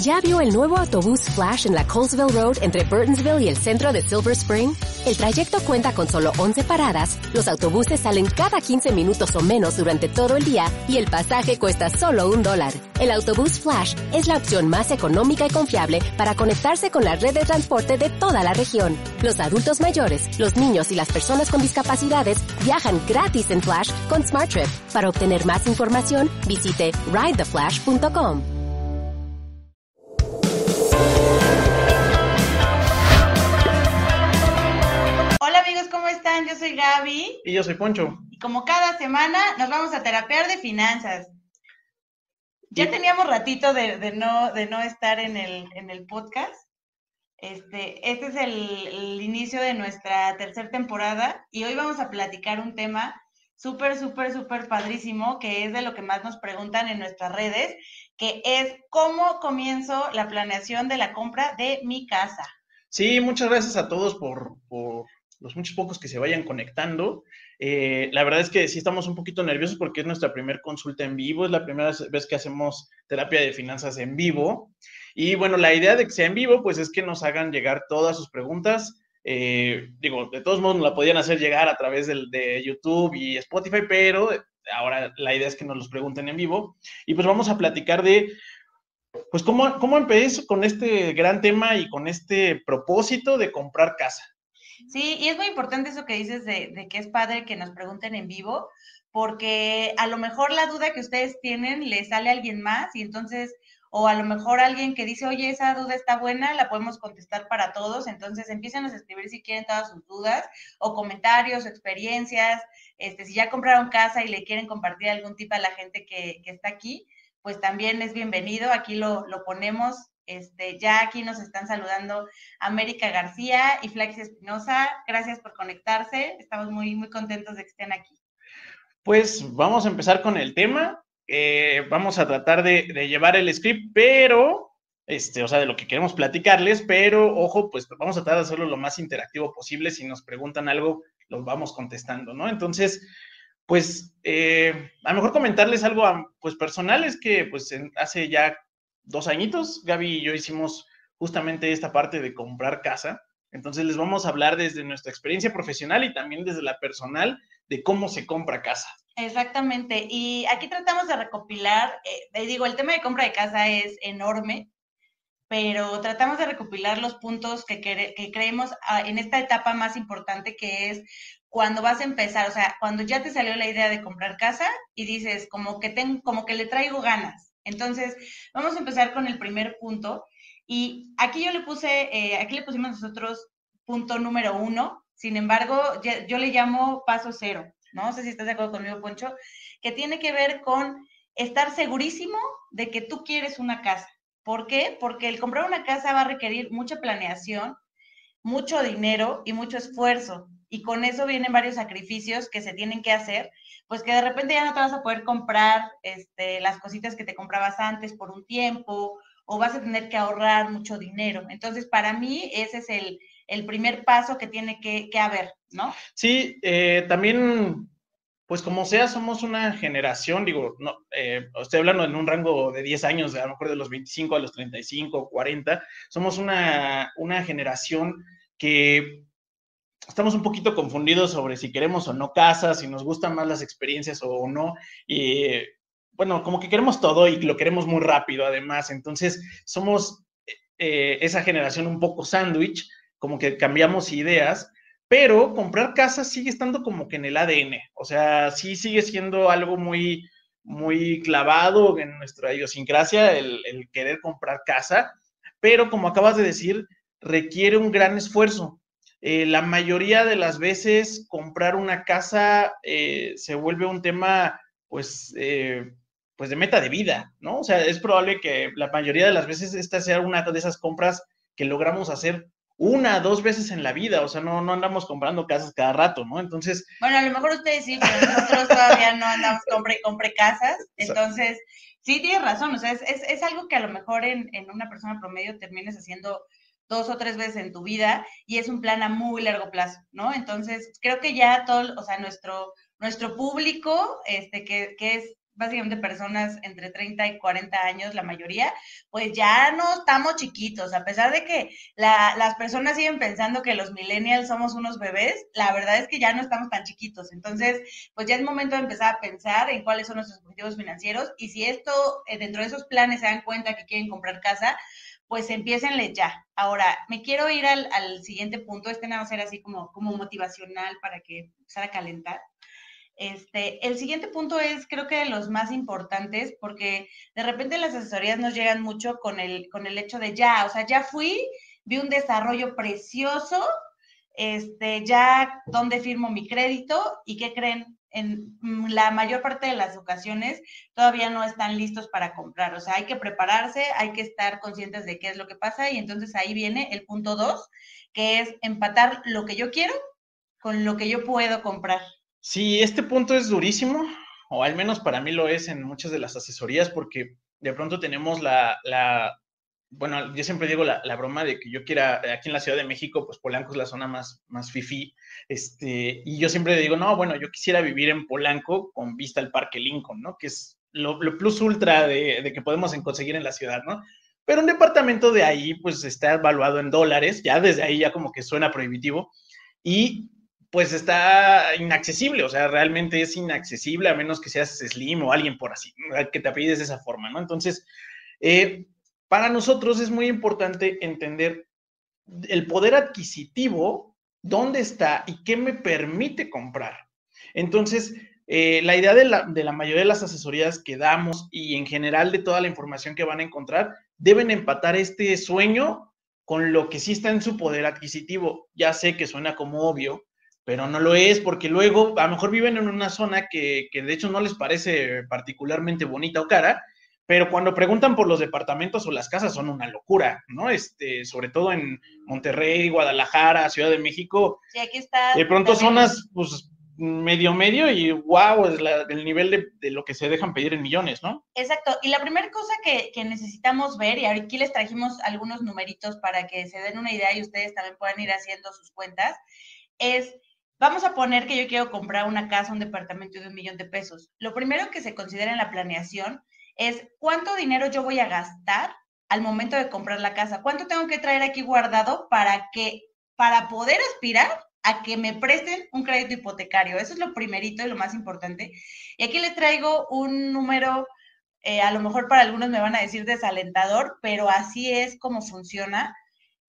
¿Ya vio el nuevo autobús Flash en la Colesville Road entre Burtonsville y el centro de Silver Spring? El trayecto cuenta con solo 11 paradas, los autobuses salen cada 15 minutos o menos durante todo el día y el pasaje cuesta solo un dólar. El autobús Flash es la opción más económica y confiable para conectarse con la red de transporte de toda la región. Los adultos mayores, los niños y las personas con discapacidades viajan gratis en Flash con SmartTrip. Para obtener más información, visite ridetheflash.com. Yo soy Gaby. Y yo soy Poncho. Y como cada semana nos vamos a terapear de finanzas. Ya teníamos ratito de, no, de no estar en el, en el podcast. Este, este es el, inicio de nuestra tercera temporada y hoy vamos a platicar un tema súper, súper, súper padrísimo, que es de lo que más nos preguntan en nuestras redes, que es cómo comienzo la planeación de la compra de mi casa. Sí, muchas gracias a todos por, por los muchos pocos que se vayan conectando. Eh, la verdad es que sí estamos un poquito nerviosos porque es nuestra primera consulta en vivo, es la primera vez que hacemos terapia de finanzas en vivo. Y bueno, la idea de que sea en vivo, pues es que nos hagan llegar todas sus preguntas. Eh, digo, de todos modos nos la podían hacer llegar a través del, de YouTube y Spotify, pero ahora la idea es que nos los pregunten en vivo. Y pues vamos a platicar de pues cómo, cómo empecé con este gran tema y con este propósito de comprar casa. Sí, y es muy importante eso que dices de, que es padre que nos pregunten en vivo, porque a lo mejor la duda que ustedes tienen le sale a alguien más y entonces, o a lo mejor alguien que dice, oye, esa duda está buena, la podemos contestar para todos, entonces empiecen a escribir si quieren todas sus dudas o comentarios, experiencias, este, si ya compraron casa y le quieren compartir algún tip a la gente que, que está aquí, pues también es bienvenido, aquí lo, lo ponemos este, ya aquí nos están saludando América García y Flax Espinosa. Gracias por conectarse. Estamos muy, muy contentos de que estén aquí. Pues vamos a empezar con el tema. Eh, vamos a tratar de, llevar el script, pero, este, o sea, de lo que queremos platicarles, pero ojo, pues vamos a tratar de hacerlo lo más interactivo posible. Si nos preguntan algo, los vamos contestando, ¿no? Entonces, pues eh, a lo mejor comentarles algo pues personal es que pues hace ya dos añitos, Gaby y yo hicimos justamente esta parte de comprar casa. Entonces les vamos a hablar desde nuestra experiencia profesional y también desde la personal de cómo se compra casa. Exactamente. Y aquí tratamos de recopilar, eh, digo, el tema de compra de casa es enorme, pero tratamos de recopilar los puntos que, que creemos ah, en esta etapa más importante que es cuando vas a empezar, o sea, cuando ya te salió la idea de comprar casa y dices, como que, tengo, como que le traigo ganas entonces, vamos a empezar con el primer punto. Y aquí yo le puse, eh, aquí le pusimos nosotros punto número uno. Sin embargo, yo, le llamo paso cero. No sé si estás de acuerdo conmigo, Poncho, que tiene que ver con estar segurísimo de que tú quieres una casa. ¿Por qué? Porque el comprar una casa va a requerir mucha planeación, mucho dinero y mucho esfuerzo. Y con eso vienen varios sacrificios que se tienen que hacer pues que de repente ya no te vas a poder comprar este, las cositas que te comprabas antes por un tiempo o vas a tener que ahorrar mucho dinero. Entonces, para mí, ese es el, primer paso que tiene que, haber, ¿no? Sí, eh, también, pues como sea, somos una generación, digo, no, eh, estoy hablando en un rango de 10 años, a lo mejor de los 25 a los 35, 40, somos una, una generación que estamos un poquito confundidos sobre si queremos o no casa, si nos gustan más las experiencias o no. Y bueno, como que queremos todo y lo queremos muy rápido además. Entonces, somos eh, esa generación un poco sándwich, como que cambiamos ideas, pero comprar casa sigue estando como que en el ADN. O sea, sí sigue siendo algo muy, muy clavado en nuestra idiosincrasia el, el querer comprar casa, pero como acabas de decir, requiere un gran esfuerzo eh, la mayoría de las veces comprar una casa eh, se vuelve un tema, pues, eh, pues de meta de vida, ¿no? O sea, es probable que la mayoría de las veces esta sea una de esas compras que logramos hacer una, dos veces en la vida, o sea, no, no andamos comprando casas cada rato, ¿no? Entonces... Bueno, a lo mejor ustedes sí, pero nosotros todavía no andamos compre y compre casas, entonces, sí, tienes razón, o sea, es, es, algo que a lo mejor en, en una persona promedio termines haciendo dos o tres veces en tu vida y es un plan a muy largo plazo, ¿no? Entonces, creo que ya todo, o sea, nuestro, nuestro público, este, que, que es básicamente personas entre 30 y 40 años, la mayoría, pues ya no estamos chiquitos, a pesar de que las personas siguen pensando que los millennials somos unos bebés, la verdad es que ya no estamos tan chiquitos. Entonces, pues ya es momento de empezar a pensar en cuáles son nuestros objetivos financieros y si esto, eh, dentro de esos planes se dan cuenta que quieren comprar casa, pues empiecenle ya. Ahora, me quiero ir al, siguiente punto, este nada va a ser así como, como motivacional para que empezara a calentar. Este, el siguiente punto es, creo que de los más importantes, porque de repente las asesorías nos llegan mucho con el, con el hecho de ya, o sea, ya fui, vi un desarrollo precioso, este, ya dónde firmo mi crédito y qué creen, en la mayor parte de las ocasiones todavía no están listos para comprar. O sea, hay que prepararse, hay que estar conscientes de qué es lo que pasa y entonces ahí viene el punto dos, que es empatar lo que yo quiero con lo que yo puedo comprar. Sí, este punto es durísimo, o al menos para mí lo es en muchas de las asesorías, porque de pronto tenemos la, la bueno, yo siempre digo la, broma de que yo quiera, aquí en la Ciudad de México, pues Polanco es la zona más, más fifí, este, y yo siempre digo, no, bueno, yo quisiera vivir en Polanco con vista al Parque Lincoln, ¿no? Que es lo, plus ultra de, que podemos conseguir en la ciudad, ¿no? Pero un departamento de ahí, pues está evaluado en dólares, ya desde ahí ya como que suena prohibitivo, y pues está inaccesible, o sea, realmente es inaccesible a menos que seas Slim o alguien por así, que te apellides de esa forma, ¿no? Entonces, eh, para nosotros es muy importante entender el poder adquisitivo, dónde está y qué me permite comprar. Entonces, eh, la idea de la, mayoría de las asesorías que damos y en general de toda la información que van a encontrar, deben empatar este sueño con lo que sí está en su poder adquisitivo. Ya sé que suena como obvio, pero no lo es porque luego a lo mejor viven en una zona que de hecho no les parece particularmente bonita o cara pero cuando preguntan por los departamentos o las casas son una locura, ¿no? Este, sobre todo en Monterrey, Guadalajara, Ciudad de México. Sí, aquí está. De pronto zonas, pues, medio medio y wow, es el nivel de, lo que se dejan pedir en millones, ¿no? Exacto. Y la primera cosa que, que, necesitamos ver, y aquí les trajimos algunos numeritos para que se den una idea y ustedes también puedan ir haciendo sus cuentas, es Vamos a poner que yo quiero comprar una casa, un departamento de un millón de pesos. Lo primero que se considera en la planeación es cuánto dinero yo voy a gastar al momento de comprar la casa, cuánto tengo que traer aquí guardado para que, para poder aspirar a que me presten un crédito hipotecario. Eso es lo primerito y lo más importante. Y aquí les traigo un número, eh, a lo mejor para algunos me van a decir desalentador, pero así es como funciona.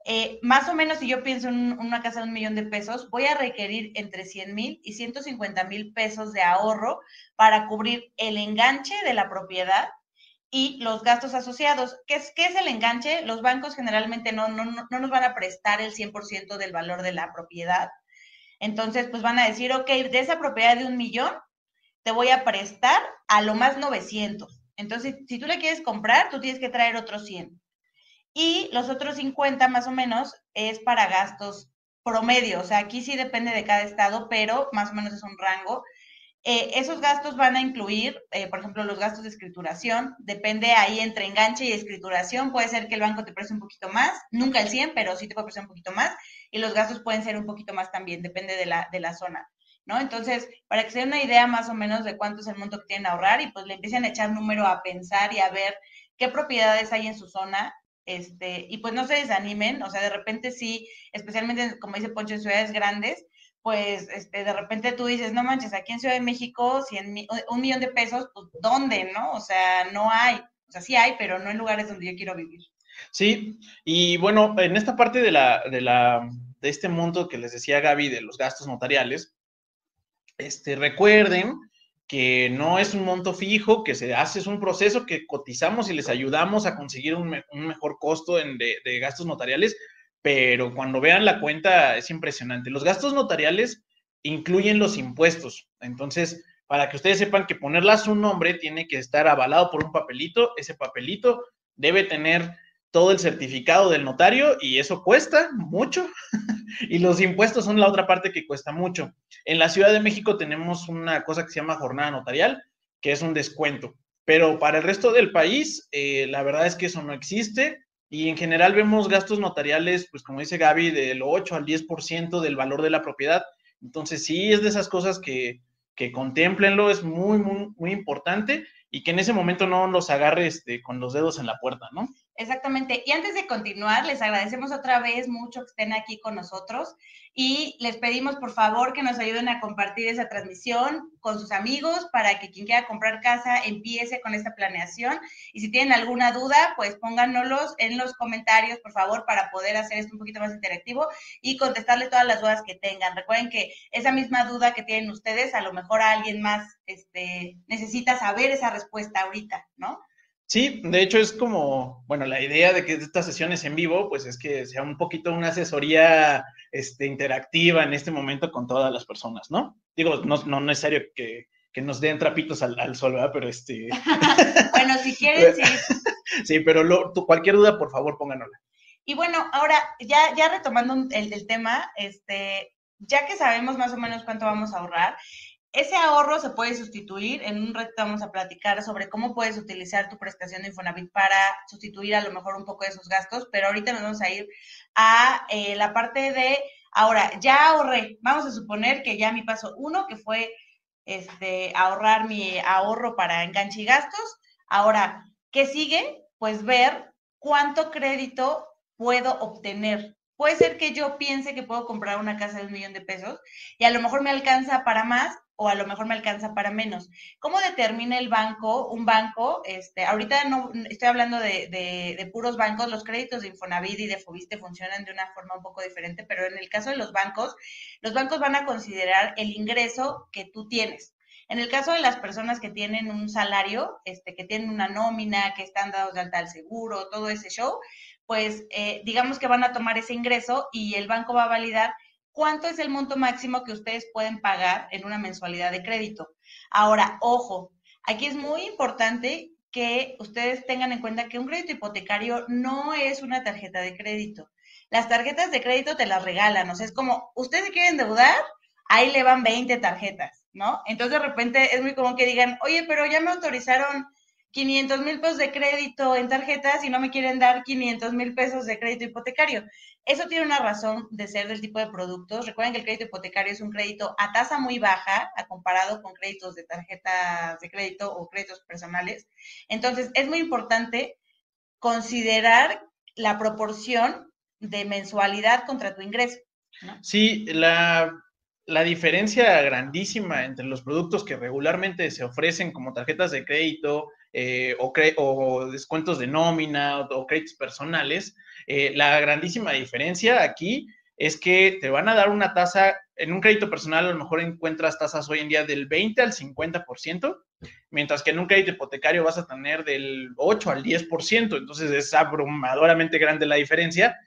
Eh, más o menos, si yo pienso en una casa de un millón de pesos, voy a requerir entre 100 mil y 150 mil pesos de ahorro para cubrir el enganche de la propiedad y los gastos asociados. ¿Qué es, qué es el enganche? Los bancos generalmente no, no, no nos van a prestar el 100% del valor de la propiedad. Entonces, pues van a decir, ok, de esa propiedad de un millón, te voy a prestar a lo más 900. Entonces, si tú le quieres comprar, tú tienes que traer otros 100 y los otros 50 más o menos es para gastos promedio, o sea, aquí sí depende de cada estado, pero más o menos es un rango. Eh, esos gastos van a incluir, eh, por ejemplo, los gastos de escrituración, depende ahí entre enganche y escrituración, puede ser que el banco te preste un poquito más, nunca el 100, pero sí te puede prestar un poquito más, y los gastos pueden ser un poquito más también, depende de la, de la zona, ¿no? Entonces, para que se den una idea más o menos de cuánto es el monto que tienen a ahorrar y pues le empiecen a echar número a pensar y a ver qué propiedades hay en su zona este, y pues no se desanimen, o sea, de repente sí, especialmente como dice Poncho, en ciudades grandes, pues este, de repente tú dices, no manches, aquí en Ciudad de México, un millón de pesos, pues ¿dónde, no? O sea, no hay, o sea, sí hay, pero no en lugares donde yo quiero vivir. Sí, y bueno, en esta parte de la, de la, de este monto que les decía Gaby de los gastos notariales, este, recuerden que no es un monto fijo, que se hace, es un proceso que cotizamos y les ayudamos a conseguir un, mejor costo de, gastos notariales, pero cuando vean la cuenta es impresionante. Los gastos notariales incluyen los impuestos, entonces, para que ustedes sepan que ponerlas un nombre tiene que estar avalado por un papelito, ese papelito debe tener todo el certificado del notario y eso cuesta mucho. y los impuestos son la otra parte que cuesta mucho. En la Ciudad de México tenemos una cosa que se llama jornada notarial, que es un descuento. Pero para el resto del país, eh, la verdad es que eso no existe. Y en general vemos gastos notariales, pues como dice Gaby, del 8 al 10% del valor de la propiedad. Entonces sí es de esas cosas que, que contemplenlo, es muy, muy, muy importante. y que en ese momento no los agarre este, con los dedos en la puerta, ¿no? Exactamente. Y antes de continuar, les agradecemos otra vez mucho que estén aquí con nosotros y les pedimos por favor que nos ayuden a compartir esa transmisión con sus amigos para que quien quiera comprar casa empiece con esta planeación. Y si tienen alguna duda, pues pónganoslos en los comentarios, por favor, para poder hacer esto un poquito más interactivo y contestarle todas las dudas que tengan. Recuerden que esa misma duda que tienen ustedes, a lo mejor alguien más este, necesita saber esa respuesta ahorita, ¿no? Sí, de hecho es como, bueno, la idea de que estas sesiones en vivo, pues es que sea un poquito una asesoría este, interactiva en este momento con todas las personas, ¿no? Digo, no, no necesario que, que nos den trapitos al, al, sol, ¿verdad? Pero este... bueno, si quieren, sí. sí, pero lo, tu, cualquier duda, por favor, pónganosla. Y bueno, ahora, ya, ya retomando el, el tema, este, ya que sabemos más o menos cuánto vamos a ahorrar, ese ahorro se puede sustituir. En un reto vamos a platicar sobre cómo puedes utilizar tu prestación de Infonavit para sustituir a lo mejor un poco de esos gastos, pero ahorita nos vamos a ir a eh, la parte de, ahora, ya ahorré. Vamos a suponer que ya mi paso uno, que fue este, ahorrar mi ahorro para enganche y gastos. Ahora, ¿qué sigue? Pues ver cuánto crédito puedo obtener Puede ser que yo piense que puedo comprar una casa de un millón de pesos y a lo mejor me alcanza para más o a lo mejor me alcanza para menos. ¿Cómo determina el banco, un banco? Este, ahorita no estoy hablando de, de, puros bancos, los créditos de Infonavit y de Fobiste funcionan de una forma un poco diferente, pero en el caso de los bancos, los bancos van a considerar el ingreso que tú tienes. En el caso de las personas que tienen un salario, este, que tienen una nómina, que están dados de alta al seguro, todo ese show, pues eh, digamos que van a tomar ese ingreso y el banco va a validar cuánto es el monto máximo que ustedes pueden pagar en una mensualidad de crédito. Ahora, ojo, aquí es muy importante que ustedes tengan en cuenta que un crédito hipotecario no es una tarjeta de crédito. Las tarjetas de crédito te las regalan, o sea, es como, ustedes quieren deudar, ahí le van 20 tarjetas, ¿no? Entonces de repente es muy común que digan, oye, pero ya me autorizaron 500 mil pesos de crédito en tarjetas y no me quieren dar 500 mil pesos de crédito hipotecario. Eso tiene una razón de ser del tipo de productos. Recuerden que el crédito hipotecario es un crédito a tasa muy baja comparado con créditos de tarjetas de crédito o créditos personales. Entonces, es muy importante considerar la proporción de mensualidad contra tu ingreso. Sí, la, la diferencia grandísima entre los productos que regularmente se ofrecen como tarjetas de crédito, eh, o, descuentos de nómina o, créditos personales, eh, la grandísima diferencia aquí es que te van a dar una tasa, en un crédito personal a lo mejor encuentras tasas hoy en día del 20 al 50%, mientras que en un crédito hipotecario vas a tener del 8 al 10%, entonces es abrumadoramente grande la diferencia.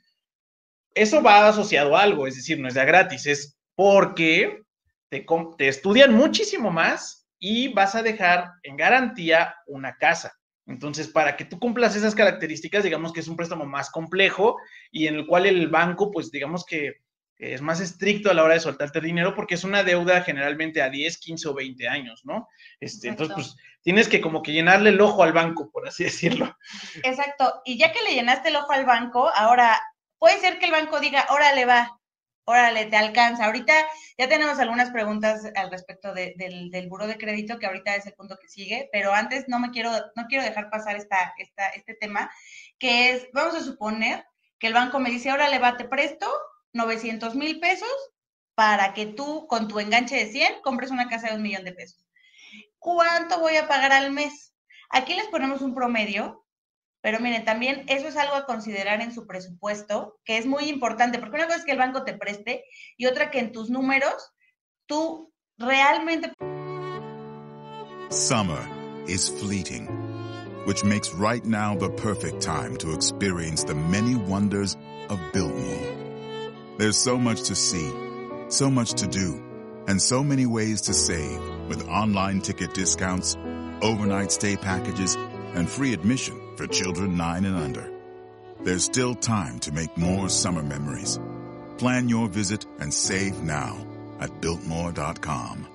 Eso va asociado a algo, es decir, no es de gratis, es porque te, te estudian muchísimo más y vas a dejar en garantía una casa. Entonces, para que tú cumplas esas características, digamos que es un préstamo más complejo y en el cual el banco, pues digamos que es más estricto a la hora de soltarte dinero porque es una deuda generalmente a 10, 15 o 20 años, ¿no? Este, entonces, pues tienes que como que llenarle el ojo al banco, por así decirlo. Exacto. Y ya que le llenaste el ojo al banco, ahora puede ser que el banco diga, órale, va, órale, te alcanza. Ahorita ya tenemos algunas preguntas al respecto del, del buro de crédito, que ahorita es el punto que sigue, pero antes no me quiero, no quiero dejar pasar esta, esta, este tema, que es, vamos a suponer que el banco me dice, órale, va, te presto 900 mil pesos para que tú, con tu enganche de 100, compres una casa de un millón de pesos. ¿Cuánto voy a pagar al mes? Aquí les ponemos un promedio pero miren, también eso es algo a considerar en su presupuesto, que es muy importante, porque una cosa es que el banco te preste y otra que en tus números tú realmente... Summer is fleeting, which makes right now the perfect time to experience the many wonders of Biltmore. There's so much to see, so much to do, and so many ways to save with online ticket discounts, overnight stay packages, and free admission for children 9 and under. There's still time to make more summer memories. Plan your visit and save now at builtmore.com.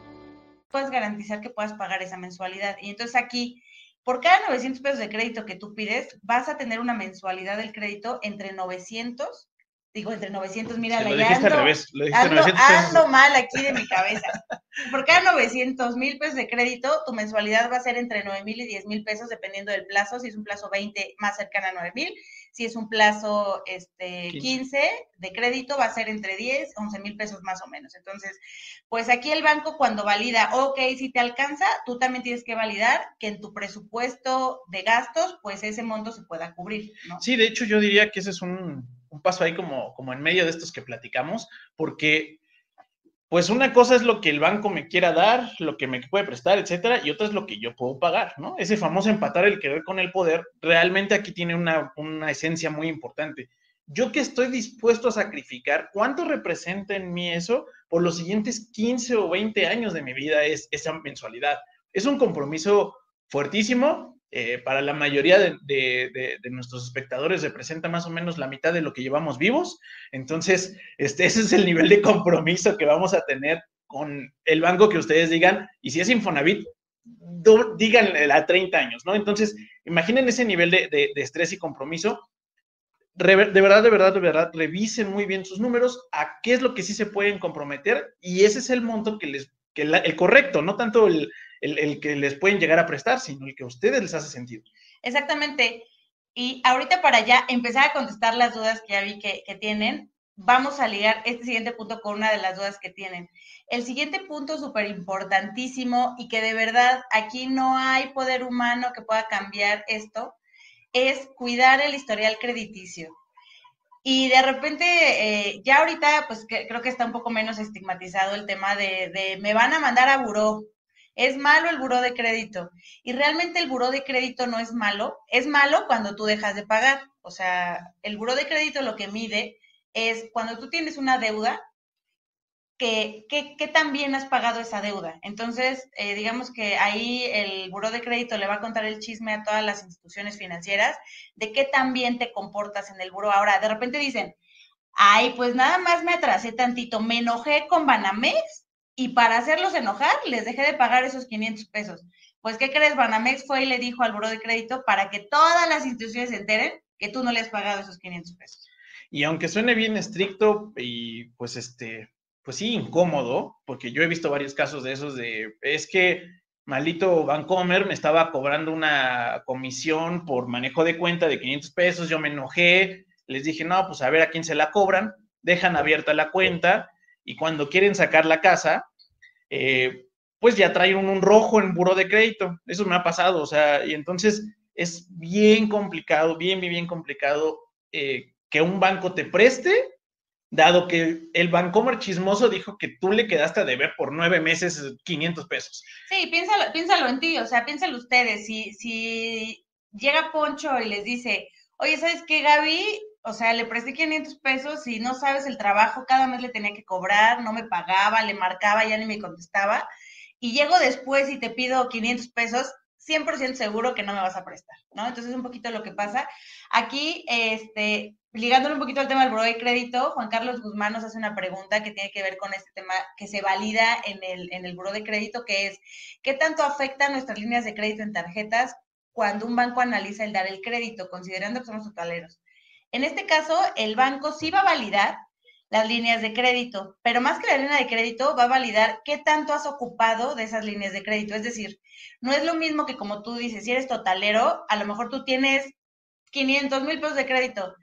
Puedes garantizar que puedas pagar esa mensualidad. Y entonces aquí, por cada 900 pesos de crédito que tú pides, vas a tener una mensualidad del crédito entre 900 digo, entre 900, mira, lo ya dijiste al ando, revés, lo dijiste ando, 900 pesos. ando mal aquí de mi cabeza. Por cada 900 mil pesos de crédito, tu mensualidad va a ser entre 9 mil y 10 mil pesos, dependiendo del plazo. Si es un plazo 20, más cercana a 9 mil. Si es un plazo este, 15. 15 de crédito, va a ser entre 10, 11 mil pesos más o menos. Entonces, pues aquí el banco cuando valida, ok, si te alcanza, tú también tienes que validar que en tu presupuesto de gastos, pues ese monto se pueda cubrir, ¿no? Sí, de hecho yo diría que ese es un, un paso ahí como, como en medio de estos que platicamos, porque pues una cosa es lo que el banco me quiera dar, lo que me puede prestar, etcétera, y otra es lo que yo puedo pagar, ¿no? Ese famoso empatar el querer con el poder, realmente aquí tiene una, una esencia muy importante. Yo que estoy dispuesto a sacrificar, ¿cuánto representa en mí eso por los siguientes 15 o 20 años de mi vida es esa mensualidad? Es un compromiso fuertísimo, eh, para la mayoría de, nuestros espectadores representa más o menos la mitad de lo que llevamos vivos. Entonces, este, ese es el nivel de compromiso que vamos a tener con el banco que ustedes digan. Y si es Infonavit, do, díganle a 30 años, ¿no? Entonces, imaginen ese nivel de, estrés y compromiso. De verdad, de verdad, de verdad, revisen muy bien sus números, a qué es lo que sí se pueden comprometer y ese es el monto que les, que el correcto, no tanto el, el, que les pueden llegar a prestar, sino el que a ustedes les hace sentido. Exactamente. Y ahorita para ya empezar a contestar las dudas que ya vi que, tienen, vamos a ligar este siguiente punto con una de las dudas que tienen. El siguiente punto súper importantísimo y que de verdad aquí no hay poder humano que pueda cambiar esto, es cuidar el historial crediticio. Y de repente, eh, ya ahorita, pues creo que está un poco menos estigmatizado el tema de, de me van a mandar a buró, es malo el buró de crédito. Y realmente el buró de crédito no es malo. Es malo cuando tú dejas de pagar. O sea, el buró de crédito lo que mide es cuando tú tienes una deuda, que, que, que también has pagado esa deuda. Entonces, eh, digamos que ahí el buró de crédito le va a contar el chisme a todas las instituciones financieras de qué tan bien te comportas en el buró. Ahora, de repente dicen, ay, pues nada más me atrasé tantito, me enojé con Banamex y para hacerlos enojar les dejé de pagar esos 500 pesos. Pues, ¿qué crees? Banamex fue y le dijo al buró de crédito para que todas las instituciones se enteren que tú no le has pagado esos 500 pesos. Y aunque suene bien estricto y pues este, pues sí, incómodo, porque yo he visto varios casos de esos de, es que maldito Bancomer me estaba cobrando una comisión por manejo de cuenta de 500 pesos, yo me enojé, les dije, no, pues a ver a quién se la cobran, dejan abierta la cuenta y cuando quieren sacar la casa, eh, pues ya traen un, un, rojo en buro de crédito. Eso me ha pasado, o sea, y entonces es bien complicado, bien, bien, bien complicado eh, que un banco te preste, dado que el Bancomer chismoso dijo que tú le quedaste a deber por nueve meses 500 pesos. Sí, piénsalo, piénsalo en ti, o sea, piénsalo ustedes, si, si llega Poncho y les dice, oye, ¿sabes qué, Gaby? O sea, le presté 500 pesos y no sabes el trabajo, cada mes le tenía que cobrar, no me pagaba, le marcaba, ya ni me contestaba. Y llego después y te pido 500 pesos, 100% seguro que no me vas a prestar, ¿no? Entonces, un poquito lo que pasa. Aquí, este, ligándole un poquito al tema del buro de crédito, Juan Carlos Guzmán nos hace una pregunta que tiene que ver con este tema que se valida en el, en el buro de crédito, que es, ¿qué tanto afectan nuestras líneas de crédito en tarjetas cuando un banco analiza el dar el crédito, considerando que somos totaleros? En este caso, el banco sí va a validar las líneas de crédito, pero más que la línea de crédito, va a validar qué tanto has ocupado de esas líneas de crédito. Es decir, no es lo mismo que como tú dices, si eres totalero, a lo mejor tú tienes 500 mil pesos de crédito,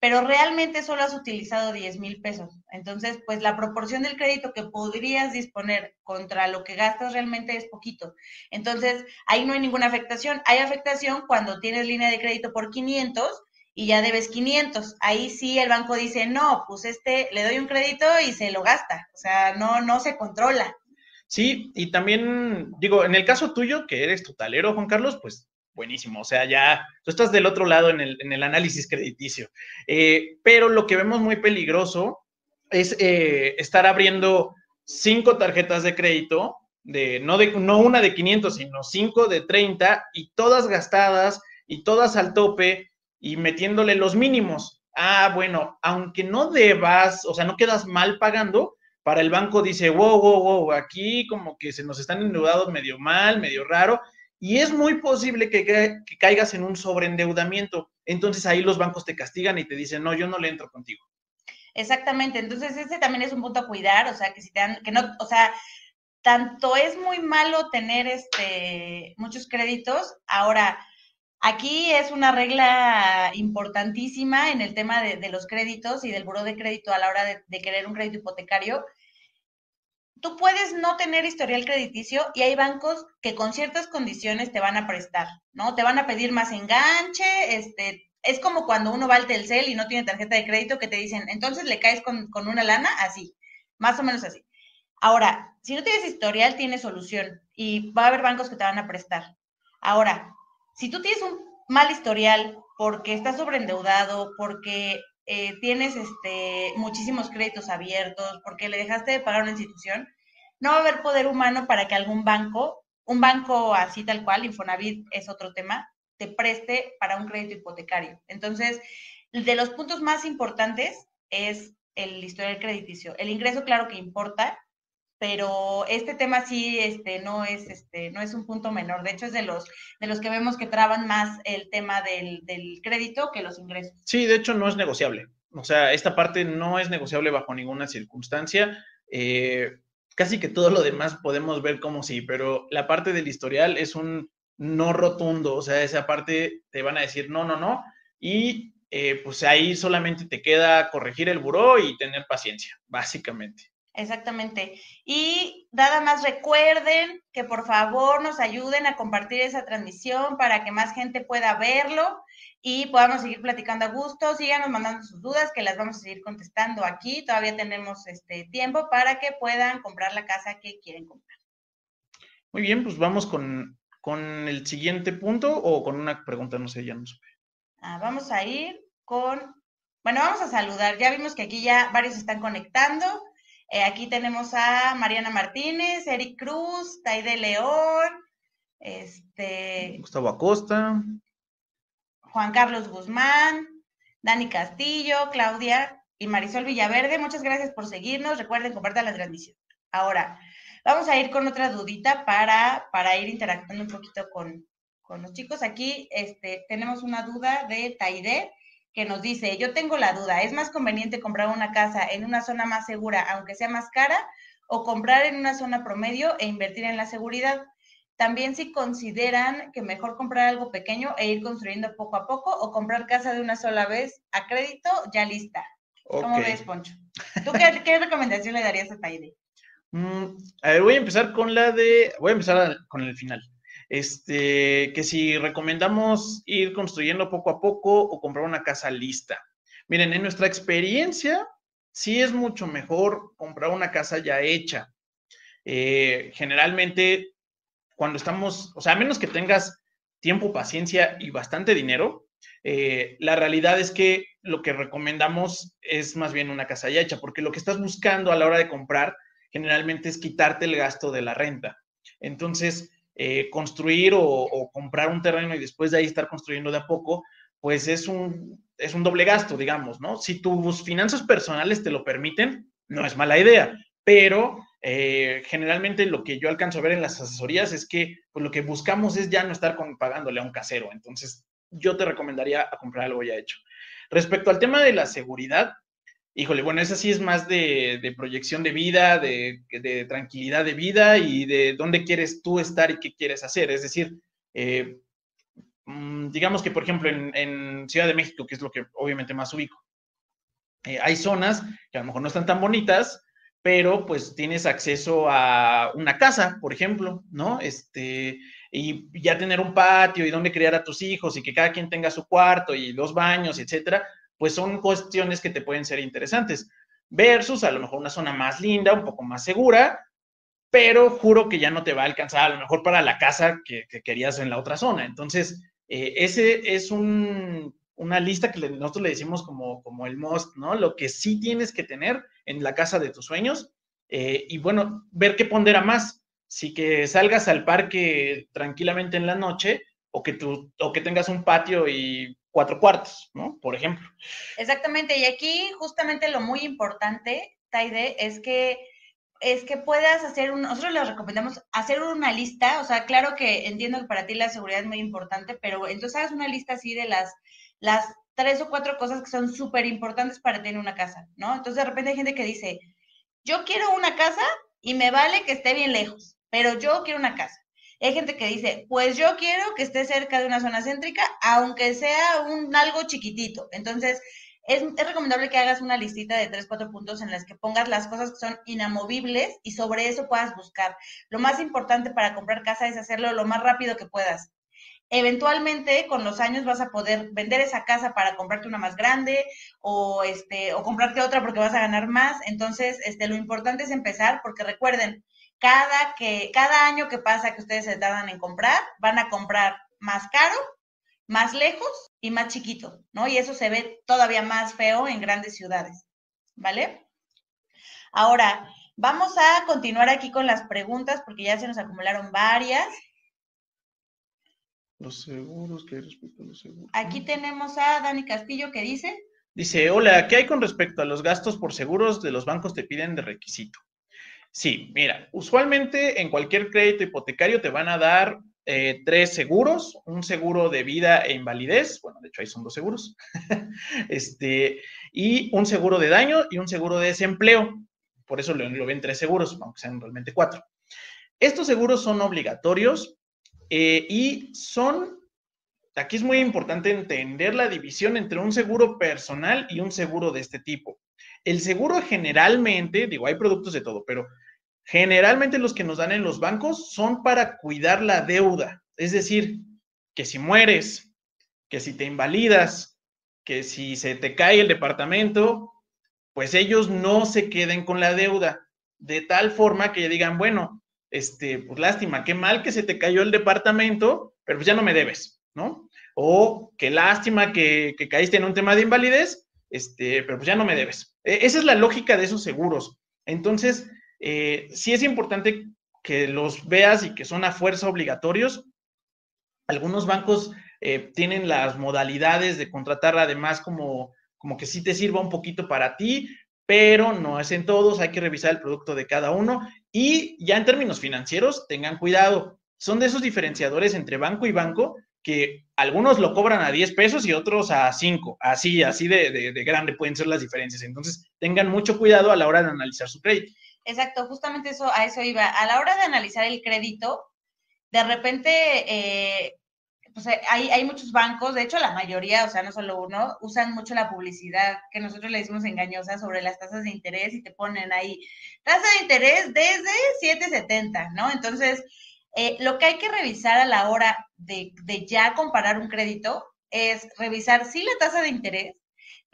pero realmente solo has utilizado 10 mil pesos. Entonces, pues la proporción del crédito que podrías disponer contra lo que gastas realmente es poquito. Entonces, ahí no hay ninguna afectación. Hay afectación cuando tienes línea de crédito por 500 y ya debes 500. Ahí sí el banco dice, no, pues este le doy un crédito y se lo gasta. O sea, no, no se controla. Sí, y también digo, en el caso tuyo, que eres totalero, Juan Carlos, pues buenísimo. O sea, ya tú estás del otro lado en el, en el análisis crediticio. Eh, pero lo que vemos muy peligroso es eh, estar abriendo cinco tarjetas de crédito, de no, de no una de 500, sino cinco de 30 y todas gastadas y todas al tope y metiéndole los mínimos. Ah, bueno, aunque no debas, o sea, no quedas mal pagando, para el banco dice, wow, wow, wow, aquí como que se nos están endeudados medio mal, medio raro, y es muy posible que, que caigas en un sobreendeudamiento. Entonces ahí los bancos te castigan y te dicen, no, yo no le entro contigo. Exactamente, entonces ese también es un punto a cuidar, o sea, que si te dan, que no, o sea, tanto es muy malo tener este muchos créditos, ahora aquí es una regla importantísima en el tema de, los créditos y del buró de crédito a la hora de, de querer un crédito hipotecario, tú puedes no tener historial crediticio y hay bancos que con ciertas condiciones te van a prestar, ¿no? Te van a pedir más enganche, este, es como cuando uno va al Telcel y no tiene tarjeta de crédito que te dicen, entonces le caes con, una lana, así, más o menos así. Ahora, si no tienes historial, tienes solución y va a haber bancos que te van a prestar. Ahora, si tú tienes un mal historial porque estás sobreendeudado, porque eh, tienes este, muchísimos créditos abiertos, porque le dejaste de pagar una institución, no va a haber poder humano para que algún banco, un banco así tal cual, Infonavit es otro tema, te preste para un crédito hipotecario. Entonces, de los puntos más importantes es el historial crediticio. El ingreso, claro que importa, pero este tema sí este, no, es, este, no es un punto menor. De hecho, es de los, de los que vemos que traban más el tema del, del crédito que los ingresos. Sí, de hecho, no es negociable. O sea, esta parte no es negociable bajo ninguna circunstancia. Eh, casi que todo lo demás podemos ver como sí, pero la parte del historial es un no rotundo, o sea, esa parte te van a decir no, no, no, y eh, pues ahí solamente te queda corregir el buró y tener paciencia, básicamente. Exactamente. Y nada más recuerden que por favor nos ayuden a compartir esa transmisión para que más gente pueda verlo y podamos seguir platicando a gusto. Síganos mandando sus dudas que las vamos a seguir contestando aquí. Todavía tenemos este tiempo para que puedan comprar la casa que quieren comprar. Muy bien, pues vamos con con el siguiente punto o con una pregunta, no sé, ya no supe. Ah, vamos a ir con, bueno, vamos a saludar. Ya vimos que aquí ya varios están conectando. Eh, aquí tenemos a Mariana Martínez, Eric Cruz, Taide León, este, Gustavo Acosta, Juan Carlos Guzmán, Dani Castillo, Claudia y Marisol Villaverde. Muchas gracias por seguirnos. Recuerden compartir la transmisión. Ahora, Vamos a ir con otra dudita para, para ir interactuando un poquito con, los chicos. Aquí este, tenemos una duda de Taide que nos dice, yo tengo la duda, ¿es más conveniente comprar una casa en una zona más segura, aunque sea más cara, o comprar en una zona promedio e invertir en la seguridad? También si consideran que mejor comprar algo pequeño e ir construyendo poco a poco o comprar casa de una sola vez a crédito ya lista. ¿Cómo ves, Poncho? ¿Tú qué, qué recomendación le darías a Taide? Mm, a ver, voy a empezar con la de, voy a empezar con el final. Este, que si recomendamos ir construyendo poco a poco o comprar una casa lista. Miren, en nuestra experiencia, sí es mucho mejor comprar una casa ya hecha. Eh, generalmente, cuando estamos, o sea, a menos que tengas tiempo, paciencia y bastante dinero, eh, la realidad es que lo que recomendamos es más bien una casa ya hecha, porque lo que estás buscando a la hora de comprar generalmente es quitarte el gasto de la renta. Entonces, eh, construir o, comprar un terreno y después de ahí estar construyendo de a poco, pues es un, es un doble gasto, digamos, ¿no? Si tus finanzas personales te lo permiten, no es mala idea, pero eh, generalmente lo que yo alcanzo a ver en las asesorías es que pues, lo que buscamos es ya no estar pagándole a un casero. Entonces, yo te recomendaría a comprar algo ya hecho. Respecto al tema de la seguridad, híjole, bueno, esa sí es más de, proyección de vida, de, tranquilidad de vida y de dónde quieres tú estar y qué quieres hacer. Es decir, eh, mm, digamos que, por ejemplo, en, Ciudad de México, que es lo que obviamente más ubico, eh, hay zonas que a lo mejor no están tan bonitas, pero pues tienes acceso a una casa, por ejemplo, ¿no? Este, y ya tener un patio y dónde criar a tus hijos y que cada quien tenga su cuarto y dos baños, etcétera, pues son cuestiones que te pueden ser interesantes. Versus a lo mejor una zona más linda, un poco más segura, pero juro que ya no te va a alcanzar a lo mejor para la casa que, querías en la otra zona. Entonces, eh, ese es una lista que nosotros le decimos como, como el most, ¿no? Lo que sí tienes que tener en la casa de tus sueños. Eh, y bueno, ver qué pondera más. Si que salgas al parque tranquilamente en la noche o que, tú, o que tengas un patio y cuatro cuartos, ¿no? Por ejemplo. Exactamente, y aquí justamente lo muy importante, Taide, es que es que puedas hacer un, nosotros les recomendamos hacer una lista, o sea, claro que entiendo que para ti la seguridad es muy importante, pero entonces hagas una lista así de las, las tres o cuatro cosas que son súper importantes para tener una casa, ¿no? Entonces de repente hay gente que dice, yo quiero una casa y me vale que esté bien lejos, pero yo quiero una casa. Hay gente que dice, pues yo quiero que esté cerca de una zona céntrica, aunque sea un algo chiquitito. Entonces, es, es, recomendable que hagas una listita de tres, cuatro puntos en las que pongas las cosas que son inamovibles y sobre eso puedas buscar. Lo más importante para comprar casa es hacerlo lo más rápido que puedas. Eventualmente, con los años vas a poder vender esa casa para comprarte una más grande o, este, o comprarte otra porque vas a ganar más. Entonces, este, lo importante es empezar porque recuerden, cada, que, cada año que pasa que ustedes se tardan en comprar, van a comprar más caro, más lejos y más chiquito, ¿no? Y eso se ve todavía más feo en grandes ciudades, ¿vale? Ahora, vamos a continuar aquí con las preguntas porque ya se nos acumularon varias. Los seguros, ¿qué hay respecto a los seguros? Aquí tenemos a Dani Castillo que dice. Dice, hola, ¿qué hay con respecto a los gastos por seguros de los bancos te piden de requisito? Sí, mira, usualmente en cualquier crédito hipotecario te van a dar eh, tres seguros, un seguro de vida e invalidez, bueno, de hecho ahí son dos seguros, este, y un seguro de daño y un seguro de desempleo. Por eso lo, ven tres seguros, aunque sean realmente cuatro. Estos seguros son obligatorios eh, y son, aquí es muy importante entender la división entre un seguro personal y un seguro de este tipo. El seguro generalmente, digo, hay productos de todo, pero generalmente los que nos dan en los bancos son para cuidar la deuda. Es decir, que si mueres, que si te invalidas, que si se te cae el departamento, pues ellos no se queden con la deuda, de tal forma que digan, bueno, este, pues lástima, qué mal que se te cayó el departamento, pero pues ya no me debes, ¿no? O qué lástima que, que caíste en un tema de invalidez, este, pero pues ya no me debes. E, esa es la lógica de esos seguros. Entonces, eh, sí es importante que los veas y que son a fuerza obligatorios. Algunos bancos eh, tienen las modalidades de contratar además como, como que sí te sirva un poquito para ti, pero no es en todos, hay que revisar el producto de cada uno y ya en términos financieros, tengan cuidado, son de esos diferenciadores entre banco y banco que algunos lo cobran a 10 pesos y otros a 5, así, así de, de grande pueden ser las diferencias. Entonces, tengan mucho cuidado a la hora de analizar su crédito. Exacto, justamente eso, a eso iba. A la hora de analizar el crédito, de repente, eh, pues hay, hay muchos bancos, de hecho la mayoría, o sea, no solo uno, usan mucho la publicidad que nosotros le decimos engañosa sobre las tasas de interés y te ponen ahí tasa de interés desde 770, ¿no? Entonces, eh, lo que hay que revisar a la hora de, de ya comparar un crédito es revisar si la tasa de interés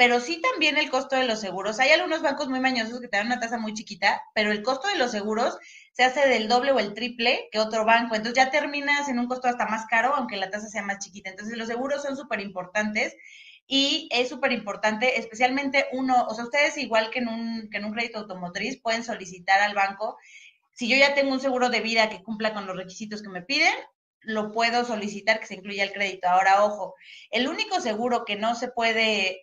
pero sí también el costo de los seguros. Hay algunos bancos muy mañosos que te dan una tasa muy chiquita, pero el costo de los seguros se hace del doble o el triple que otro banco. Entonces ya terminas en un costo hasta más caro, aunque la tasa sea más chiquita. Entonces los seguros son súper importantes y es súper importante, especialmente uno, o sea, ustedes igual que en, un, que en un crédito automotriz pueden solicitar al banco, si yo ya tengo un seguro de vida que cumpla con los requisitos que me piden, lo puedo solicitar que se incluya el crédito. Ahora, ojo, el único seguro que no se puede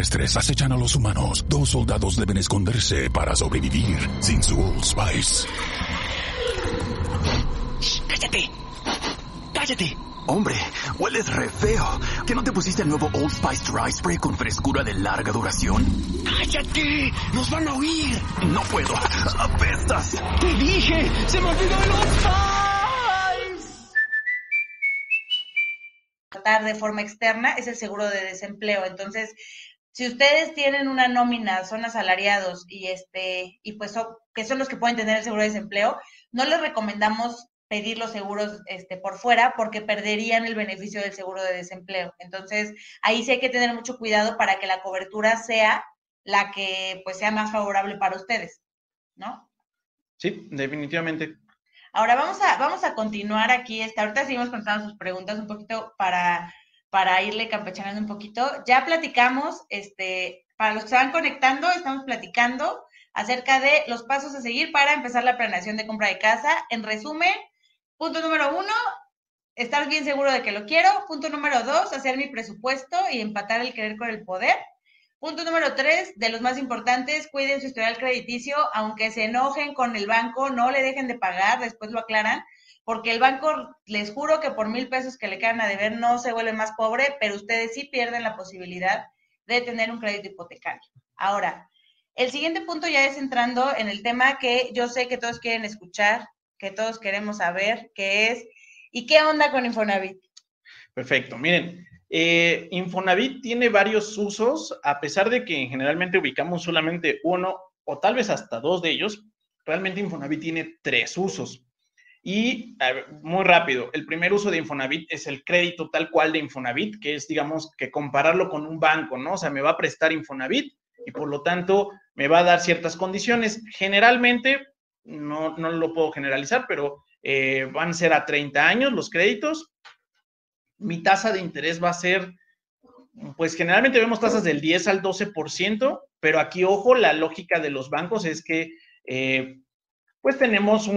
Extraterrestres acechan a los humanos, dos soldados deben esconderse para sobrevivir sin su Old Spice. ¡Cállate! ¡Cállate! Hombre, hueles re feo. ¿Que no te pusiste el nuevo Old Spice Dry Spray con frescura de larga duración? ¡Cállate! ¡Nos van a oír! No puedo. ¡Apestas! ¡Te dije! ¡Se me olvidó el Old Spice! de forma externa es el seguro de desempleo. Entonces, si ustedes tienen una nómina, son asalariados y este y pues son, que son los que pueden tener el seguro de desempleo, no les recomendamos pedir los seguros este, por fuera porque perderían el beneficio del seguro de desempleo. Entonces, ahí sí hay que tener mucho cuidado para que la cobertura sea la que pues sea más favorable para ustedes, ¿no? Sí, definitivamente. Ahora vamos a, vamos a continuar aquí. Esta, ahorita seguimos contando sus preguntas un poquito para, para irle campechanando un poquito. Ya platicamos, este, para los que se van conectando, estamos platicando acerca de los pasos a seguir para empezar la planeación de compra de casa. En resumen, punto número uno, estar bien seguro de que lo quiero. Punto número dos, hacer mi presupuesto y empatar el querer con el poder. Punto número tres, de los más importantes, cuiden su historial crediticio, aunque se enojen con el banco, no le dejen de pagar, después lo aclaran, porque el banco, les juro que por mil pesos que le quedan a deber no se vuelve más pobre, pero ustedes sí pierden la posibilidad de tener un crédito hipotecario. Ahora, el siguiente punto ya es entrando en el tema que yo sé que todos quieren escuchar, que todos queremos saber, que es, ¿y qué onda con Infonavit? Perfecto, miren, eh, Infonavit tiene varios usos, a pesar de que generalmente ubicamos solamente uno o tal vez hasta dos de ellos, realmente Infonavit tiene tres usos. Y muy rápido, el primer uso de Infonavit es el crédito tal cual de Infonavit, que es, digamos, que compararlo con un banco, ¿no? O sea, me va a prestar Infonavit y por lo tanto me va a dar ciertas condiciones. Generalmente, no, no lo puedo generalizar, pero eh, van a ser a 30 años los créditos mi tasa de interés va a ser, pues generalmente vemos tasas del 10 al 12%, pero aquí, ojo, la lógica de los bancos es que, eh, pues tenemos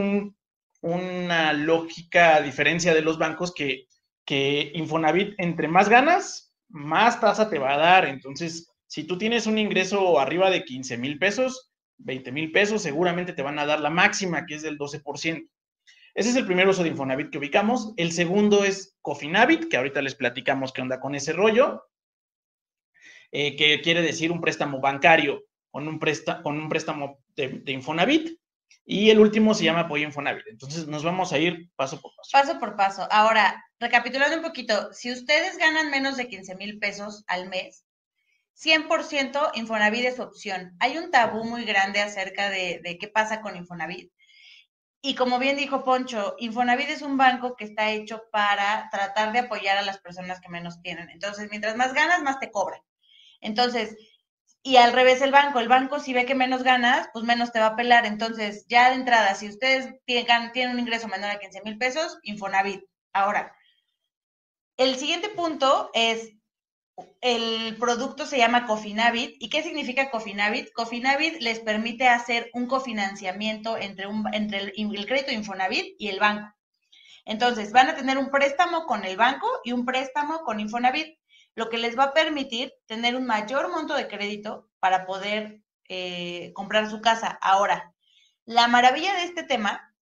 una lógica a diferencia de los bancos que, que Infonavit, entre más ganas, más tasa te va a dar. Entonces, si tú tienes un ingreso arriba de 15 mil pesos, 20 mil pesos, seguramente te van a dar la máxima, que es del 12%. Ese es el primer uso de Infonavit que ubicamos. El segundo es Cofinavit, que ahorita les platicamos qué onda con ese rollo, eh, que quiere decir un préstamo bancario con un, con un préstamo de, Infonavit. Y el último se llama apoyo Infonavit. Entonces nos vamos a ir paso por paso. Paso por paso. Ahora, recapitulando un poquito, si ustedes ganan menos de 15 mil pesos al mes, 100% Infonavit es su opción. Hay un tabú muy grande acerca de, de qué pasa con Infonavit. Y como bien dijo Poncho, Infonavit es un banco que está hecho para tratar de apoyar a las personas que menos tienen. Entonces, mientras más ganas, más te cobran. Entonces, y al revés el banco, el banco si ve que menos ganas, pues menos te va a pelar. Entonces, ya de entrada, si ustedes tienen, tienen un ingreso menor a 15 mil pesos, Infonavit. Ahora, el siguiente punto es, el producto se llama Cofinavit. ¿Y qué significa Cofinavit? Cofinavit les permite hacer un cofinanciamiento entre, un, entre el, crédito Infonavit y el banco. Entonces, van a tener un préstamo con el banco y un préstamo con Infonavit, lo que les va a permitir tener un mayor monto de crédito para poder eh, comprar su casa. Ahora, la maravilla de este tema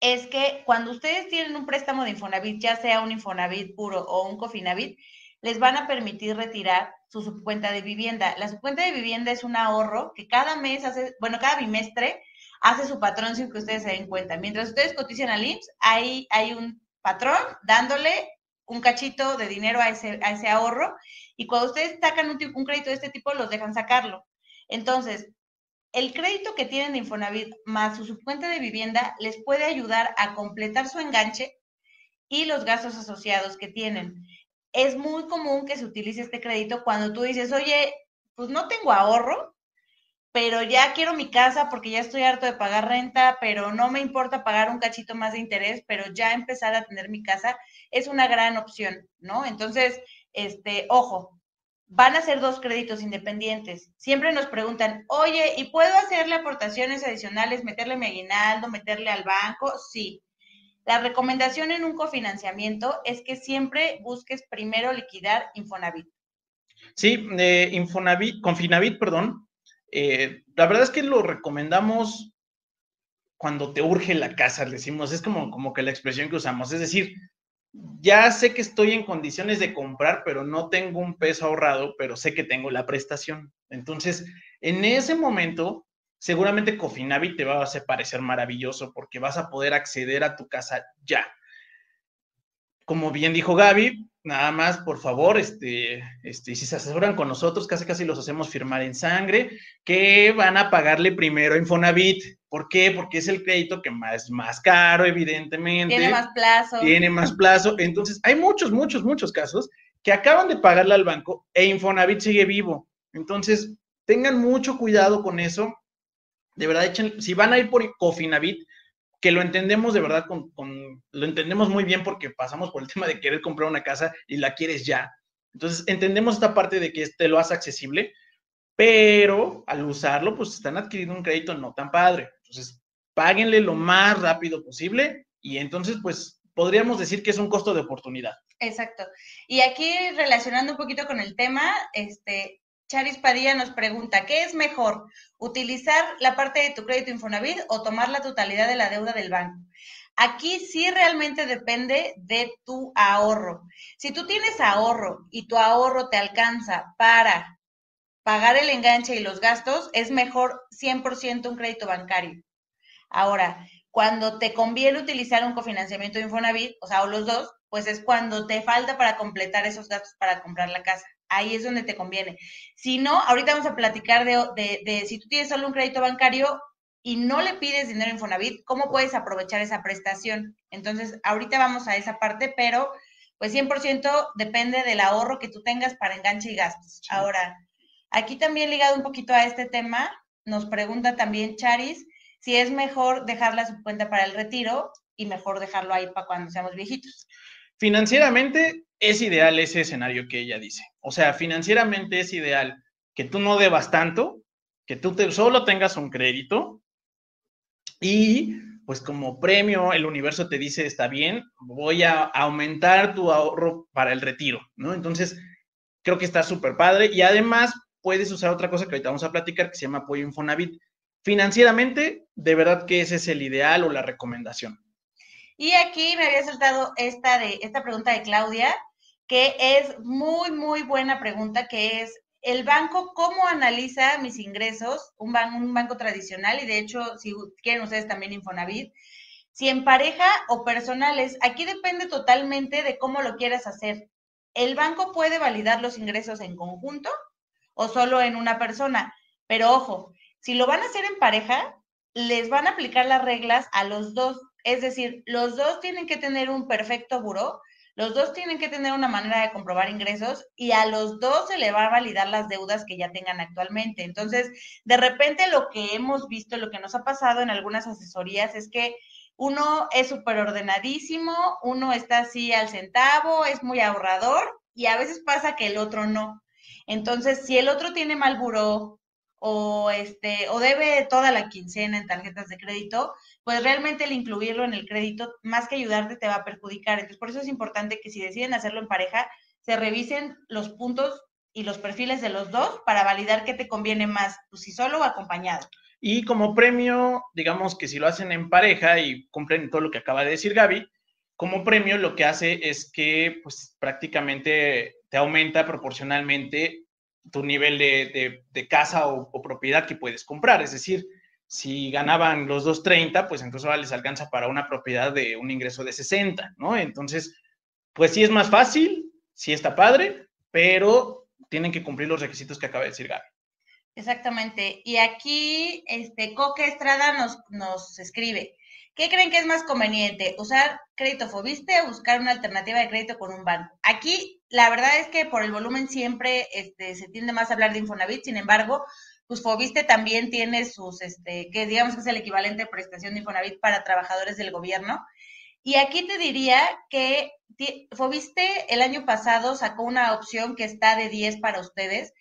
es que cuando ustedes tienen un préstamo de Infonavit, ya sea un Infonavit puro o un Cofinavit, les van a permitir retirar su subcuenta de vivienda. La subcuenta de vivienda es un ahorro que cada mes hace, bueno, cada bimestre hace su patrón sin que ustedes se den cuenta. Mientras ustedes cotizan al IMSS, hay, hay un patrón dándole un cachito de dinero a ese, a ese ahorro y cuando ustedes sacan un, un crédito de este tipo, los dejan sacarlo. Entonces, el crédito que tienen de Infonavit más su subcuenta de vivienda les puede ayudar a completar su enganche y los gastos asociados que tienen es muy común que se utilice este crédito cuando tú dices, oye, pues no tengo ahorro, pero ya quiero mi casa porque ya estoy harto de pagar renta, pero no me importa pagar un cachito más de interés, pero ya empezar a tener mi casa es una gran opción, ¿no? Entonces, este, ojo, van a ser dos créditos independientes. Siempre nos preguntan, oye, ¿y puedo hacerle aportaciones adicionales, meterle mi aguinaldo, meterle al banco? Sí. La recomendación en un cofinanciamiento es que siempre busques primero liquidar Infonavit. Sí, eh, Infonavit, Confinavit, perdón. Eh, la verdad es que lo recomendamos cuando te urge la casa, decimos, es como, como que la expresión que usamos. Es decir, ya sé que estoy en condiciones de comprar, pero no tengo un peso ahorrado, pero sé que tengo la prestación. Entonces, en ese momento, seguramente Cofinavit te va a hacer parecer maravilloso porque vas a poder acceder a tu casa ya. Como bien dijo Gaby, nada más, por favor, este, este, si se asesoran con nosotros, casi casi los hacemos firmar en sangre, que van a pagarle primero a Infonavit. ¿Por qué? Porque es el crédito que más, más caro, evidentemente. Tiene más plazo. Tiene más plazo. Entonces, hay muchos, muchos, muchos casos que acaban de pagarle al banco e Infonavit sigue vivo. Entonces, tengan mucho cuidado con eso de verdad, echen, si van a ir por Cofinavit, que lo entendemos de verdad, con, lo entendemos muy bien porque pasamos por el tema de querer comprar una casa y la quieres ya. Entonces, entendemos esta parte de que te lo hace accesible, pero al usarlo, pues están adquiriendo un crédito no tan padre. Entonces, páguenle lo más rápido posible y entonces, pues, podríamos decir que es un costo de oportunidad. Exacto. Y aquí relacionando un poquito con el tema, este, Charis Padilla nos pregunta, ¿qué es mejor? ¿Utilizar la parte de tu crédito Infonavit o tomar la totalidad de la deuda del banco? Aquí sí realmente depende de tu ahorro. Si tú tienes ahorro y tu ahorro te alcanza para pagar el enganche y los gastos, es mejor 100% un crédito bancario. Ahora, cuando te conviene utilizar un cofinanciamiento de Infonavit, o sea, o los dos, pues es cuando te falta para completar esos gastos para comprar la casa. Ahí es donde te conviene. Si no, ahorita vamos a platicar de, de, de si tú tienes solo un crédito bancario, y no le pides dinero en Infonavit, ¿cómo puedes aprovechar esa prestación? Entonces, ahorita vamos a esa parte, pero pues 100% depende del ahorro que tú tengas para enganche y gastos. Ahora, aquí también ligado un poquito a este tema, nos pregunta también Charis si es mejor dejarla su cuenta para el retiro y mejor dejarlo ahí para cuando seamos viejitos. Financieramente es ideal ese escenario que ella dice. O sea, financieramente es ideal que tú no debas tanto, que tú solo tengas un crédito y pues como premio el universo te dice, está bien, voy a aumentar tu ahorro para el retiro, ¿no? Entonces, creo que está súper padre y además puedes usar otra cosa que ahorita vamos a platicar que se llama apoyo Infonavit. Financieramente, de verdad que ese es el ideal o la recomendación. Y aquí me había saltado esta, de, esta pregunta de Claudia, que es muy, muy buena pregunta, que es, el banco, ¿cómo analiza mis ingresos? Un, banco, un banco tradicional, y de hecho, si quieren ustedes también Infonavit, si en pareja o personales, aquí depende totalmente de cómo lo quieras hacer. El banco puede validar los ingresos en conjunto o solo en una persona, pero ojo, si lo van a hacer en pareja, les van a aplicar las reglas a los dos. Es decir, los dos tienen que tener un perfecto buró los dos tienen que tener una manera de comprobar ingresos y a los dos se le va a validar las deudas que ya tengan actualmente. Entonces, de repente lo que hemos visto, lo que nos ha pasado en algunas asesorías es que uno es súper ordenadísimo, uno está así al centavo, es muy ahorrador y a veces pasa que el otro no. Entonces, si el otro tiene mal buró o este o debe toda la quincena en tarjetas de crédito, pues realmente el incluirlo en el crédito, más que ayudarte, te va a perjudicar. Entonces, por eso es importante que si deciden hacerlo en pareja, se revisen los puntos y los perfiles de los dos para validar qué te conviene más, pues, si solo o acompañado. Y como premio, digamos que si lo hacen en pareja y cumplen todo lo que acaba de decir Gaby, como premio lo que hace es que pues prácticamente te aumenta proporcionalmente tu nivel de, casa o, o, propiedad que puedes comprar. Es decir, si ganaban los dos 30, pues entonces ahora les alcanza para una propiedad de un ingreso de 60, ¿no? Entonces, pues sí es más fácil, sí está padre, pero tienen que cumplir los requisitos que acaba de decir Gaby. Exactamente. Y aquí, este, Coque Estrada nos, nos escribe, ¿qué creen que es más conveniente? ¿Usar crédito Fobiste o buscar una alternativa de crédito con un banco? Aquí, la verdad es que por el volumen siempre este, se tiende más a hablar de Infonavit, sin embargo, pues Fobiste también tiene sus, este, que digamos que es el equivalente de prestación de Infonavit para trabajadores del gobierno. Y aquí te diría que Fobiste el año pasado sacó una opción que está de 10 para ustedes.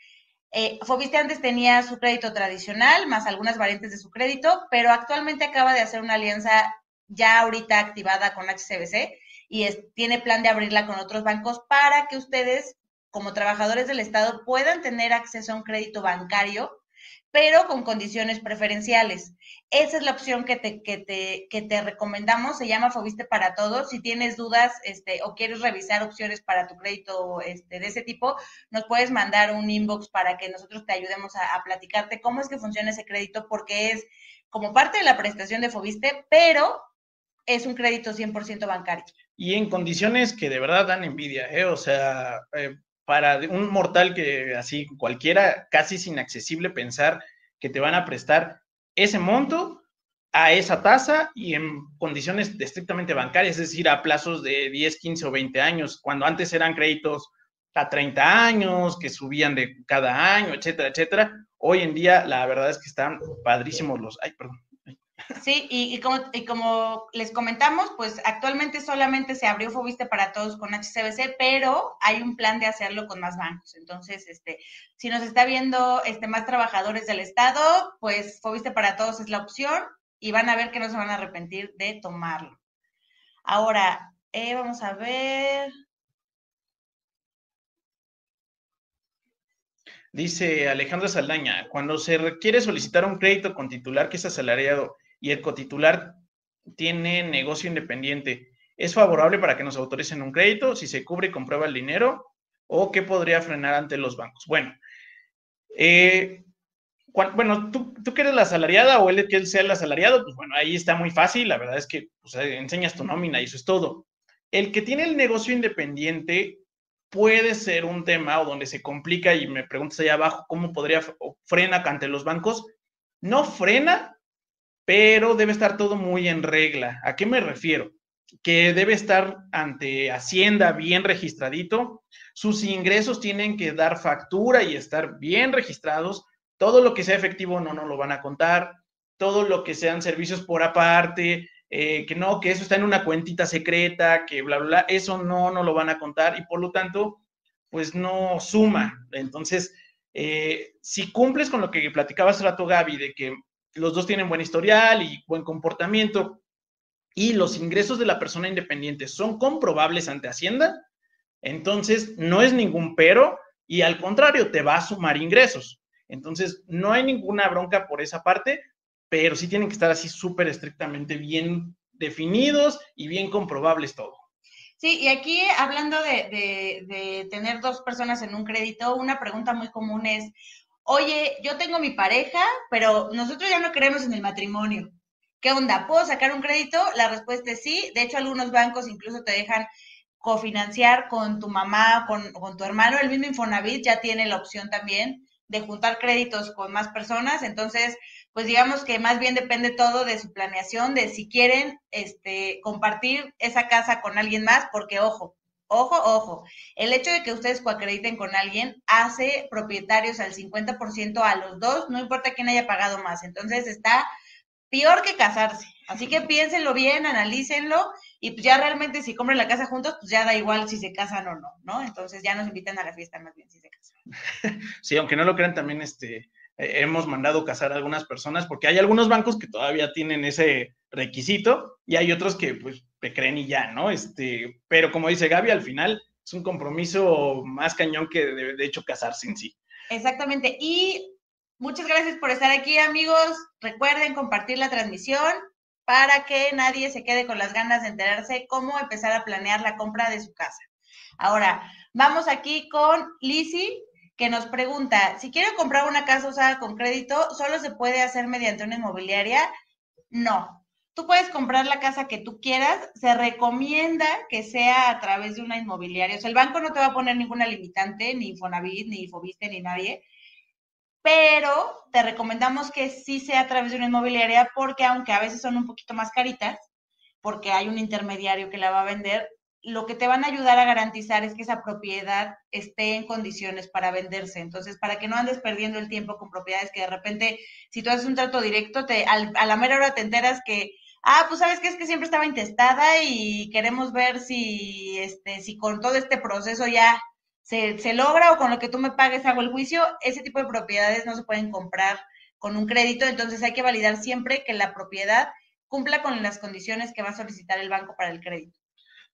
Eh, Fobiste antes tenía su crédito tradicional, más algunas variantes de su crédito, pero actualmente acaba de hacer una alianza ya ahorita activada con HCBC y tiene plan de abrirla con otros bancos para que ustedes, como trabajadores del Estado, puedan tener acceso a un crédito bancario pero con condiciones preferenciales. Esa es la opción que te, que te, que te recomendamos, se llama Fobiste para todos. Si tienes dudas este, o quieres revisar opciones para tu crédito este, de ese tipo, nos puedes mandar un inbox para que nosotros te ayudemos a, a platicarte cómo es que funciona ese crédito, porque es como parte de la prestación de Fobiste, pero es un crédito 100% bancario. Y en condiciones que de verdad dan envidia, ¿eh? O sea, eh, para un mortal que así cualquiera, casi es inaccesible pensar que te van a prestar ese monto a esa tasa y en condiciones estrictamente bancarias, es decir, a plazos de 10, 15 o 20 años, cuando antes eran créditos a 30 años, que subían de cada año, etcétera, etcétera. Hoy en día, la verdad es que están padrísimos los, ay, perdón, Sí, y, como, les comentamos, pues actualmente solamente se abrió Fobiste para todos con HCBC, pero hay un plan de hacerlo con más bancos. Entonces, este, si nos está viendo este, más trabajadores del Estado, pues Fobiste para todos es la opción y van a ver que no se van a arrepentir de tomarlo. Ahora, eh, vamos a ver. Dice Alejandro Saldaña, cuando se requiere solicitar un crédito con titular que es asalariado y el cotitular tiene negocio independiente, ¿es favorable para que nos autoricen un crédito si se cubre y comprueba el dinero? ¿O qué podría frenar ante los bancos? Bueno, eh, bueno, ¿tú, tú que la asalariada o él que él sea el asalariado, pues bueno, ahí está muy fácil, la verdad es que enseñas tu nómina y eso es todo. El que tiene el negocio independiente puede ser un tema o donde se complica y me preguntas allá abajo cómo podría frena ante los bancos. No frena, pero debe estar todo muy en regla. ¿A qué me refiero? Que debe estar ante Hacienda bien registradito, sus ingresos tienen que dar factura y estar bien registrados, todo lo que sea efectivo no nos lo van a contar, todo lo que sean servicios por aparte, eh, que no, que eso está en una cuentita secreta, que bla, bla, bla, eso no, no lo van a contar y por lo tanto, pues no suma. Entonces, eh, si cumples con lo que platicaba hace rato Gaby, de que los dos tienen buen historial y buen comportamiento y los ingresos de la persona independiente son comprobables ante Hacienda, entonces no es ningún pero y al contrario, te va a sumar ingresos. Entonces, no hay ninguna bronca por esa parte, pero sí tienen que estar así súper estrictamente bien definidos y bien comprobables todo. Sí, y aquí hablando de, de, tener dos personas en un crédito, una pregunta muy común es, oye, yo tengo mi pareja, pero nosotros ya no queremos en el matrimonio. ¿Qué onda? ¿Puedo sacar un crédito? La respuesta es sí. De hecho, algunos bancos incluso te dejan cofinanciar con tu mamá, con, con tu hermano. El mismo Infonavit ya tiene la opción también de juntar créditos con más personas. Entonces, pues digamos que más bien depende todo de su planeación, de si quieren este, compartir esa casa con alguien más, porque ojo, Ojo, ojo, el hecho de que ustedes coacrediten con alguien hace propietarios al 50% a los dos, no importa quién haya pagado más. Entonces está peor que casarse. Así que piénsenlo bien, analícenlo y pues ya realmente si compran la casa juntos, pues ya da igual si se casan o no, ¿no? Entonces ya nos invitan a la fiesta más bien si se casan. Sí, aunque no lo crean, también este, eh, hemos mandado casar a algunas personas porque hay algunos bancos que todavía tienen ese requisito y hay otros que pues creen y ya, ¿no? Este, pero como dice Gaby, al final es un compromiso más cañón que de, de hecho casarse en sí. Exactamente. Y muchas gracias por estar aquí, amigos. Recuerden compartir la transmisión para que nadie se quede con las ganas de enterarse cómo empezar a planear la compra de su casa. Ahora, vamos aquí con Lizzie que nos pregunta, si quiero comprar una casa usada con crédito, ¿solo se puede hacer mediante una inmobiliaria? No. Tú puedes comprar la casa que tú quieras, se recomienda que sea a través de una inmobiliaria. O sea, el banco no te va a poner ninguna limitante, ni Fonavit, ni Fobiste, ni nadie, pero te recomendamos que sí sea a través de una inmobiliaria porque aunque a veces son un poquito más caritas, porque hay un intermediario que la va a vender, lo que te van a ayudar a garantizar es que esa propiedad esté en condiciones para venderse. Entonces, para que no andes perdiendo el tiempo con propiedades que de repente, si tú haces un trato directo, te, a la mera hora te enteras que, ah, pues sabes que es que siempre estaba intestada y queremos ver si, este, si con todo este proceso ya se, se logra o con lo que tú me pagues hago el juicio. Ese tipo de propiedades no se pueden comprar con un crédito, entonces hay que validar siempre que la propiedad cumpla con las condiciones que va a solicitar el banco para el crédito.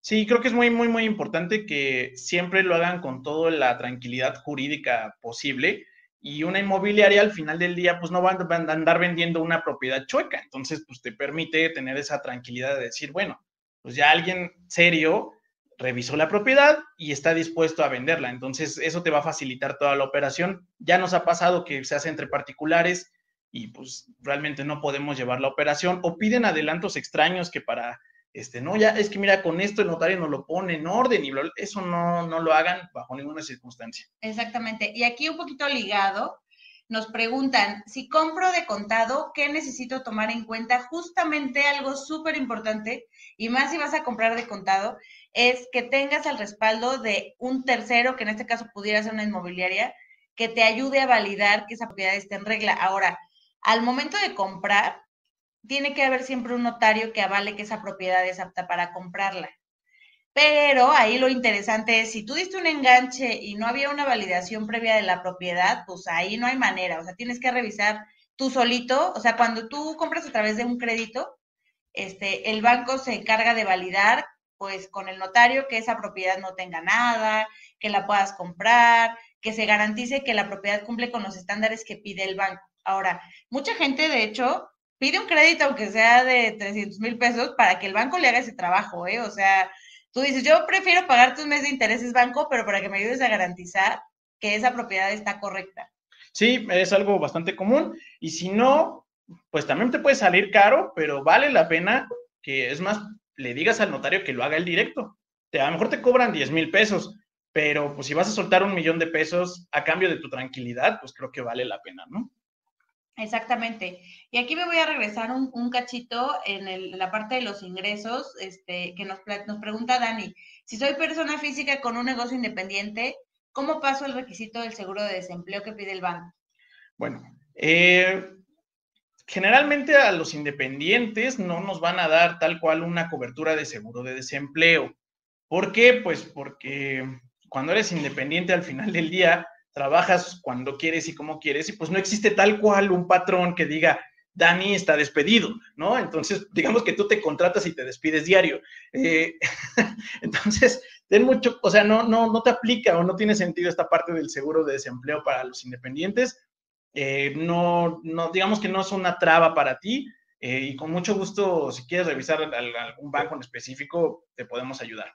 Sí, creo que es muy, muy, muy importante que siempre lo hagan con toda la tranquilidad jurídica posible y una inmobiliaria al final del día pues no van a andar vendiendo una propiedad chueca, entonces pues te permite tener esa tranquilidad de decir, bueno, pues ya alguien serio revisó la propiedad y está dispuesto a venderla, entonces eso te va a facilitar toda la operación. Ya nos ha pasado que se hace entre particulares y pues realmente no podemos llevar la operación o piden adelantos extraños que para este, no, ya es que mira, con esto el notario nos lo pone en orden y eso no, no lo hagan bajo ninguna circunstancia. Exactamente. Y aquí un poquito ligado, nos preguntan, si compro de contado, ¿qué necesito tomar en cuenta? Justamente algo súper importante, y más si vas a comprar de contado, es que tengas el respaldo de un tercero, que en este caso pudiera ser una inmobiliaria, que te ayude a validar que esa propiedad esté en regla. Ahora, al momento de comprar, tiene que haber siempre un notario que avale que esa propiedad es apta para comprarla. Pero ahí lo interesante es, si tú diste un enganche y no había una validación previa de la propiedad, pues ahí no hay manera. O sea, tienes que revisar tú solito. O sea, cuando tú compras a través de un crédito, este, el banco se encarga de validar, pues con el notario, que esa propiedad no tenga nada, que la puedas comprar, que se garantice que la propiedad cumple con los estándares que pide el banco. Ahora, mucha gente, de hecho, pide un crédito, aunque sea de 300 mil pesos, para que el banco le haga ese trabajo, ¿eh? O sea, tú dices, yo prefiero pagarte un mes de intereses banco, pero para que me ayudes a garantizar que esa propiedad está correcta. Sí, es algo bastante común. Y si no, pues también te puede salir caro, pero vale la pena que, es más, le digas al notario que lo haga el directo. a lo mejor te cobran 10 mil pesos, pero pues si vas a soltar un millón de pesos a cambio de tu tranquilidad, pues creo que vale la pena, ¿no? Exactamente. Y aquí me voy a regresar un, cachito en, la parte de los ingresos, este, que nos, nos pregunta Dani, si soy persona física con un negocio independiente, ¿cómo paso el requisito del seguro de desempleo que pide el banco? Bueno, eh, generalmente a los independientes no nos van a dar tal cual una cobertura de seguro de desempleo. ¿Por qué? Pues porque cuando eres independiente al final del día, trabajas cuando quieres y como quieres, y pues no existe tal cual un patrón que diga, Dani está despedido, ¿no? Entonces, digamos que tú te contratas y te despides diario. Eh, entonces, ten mucho, o sea, no, no, no te aplica o no tiene sentido esta parte del seguro de desempleo para los independientes. Eh, no, no, digamos que no es una traba para ti. Eh, y con mucho gusto, si quieres revisar algún banco en específico, te podemos ayudar.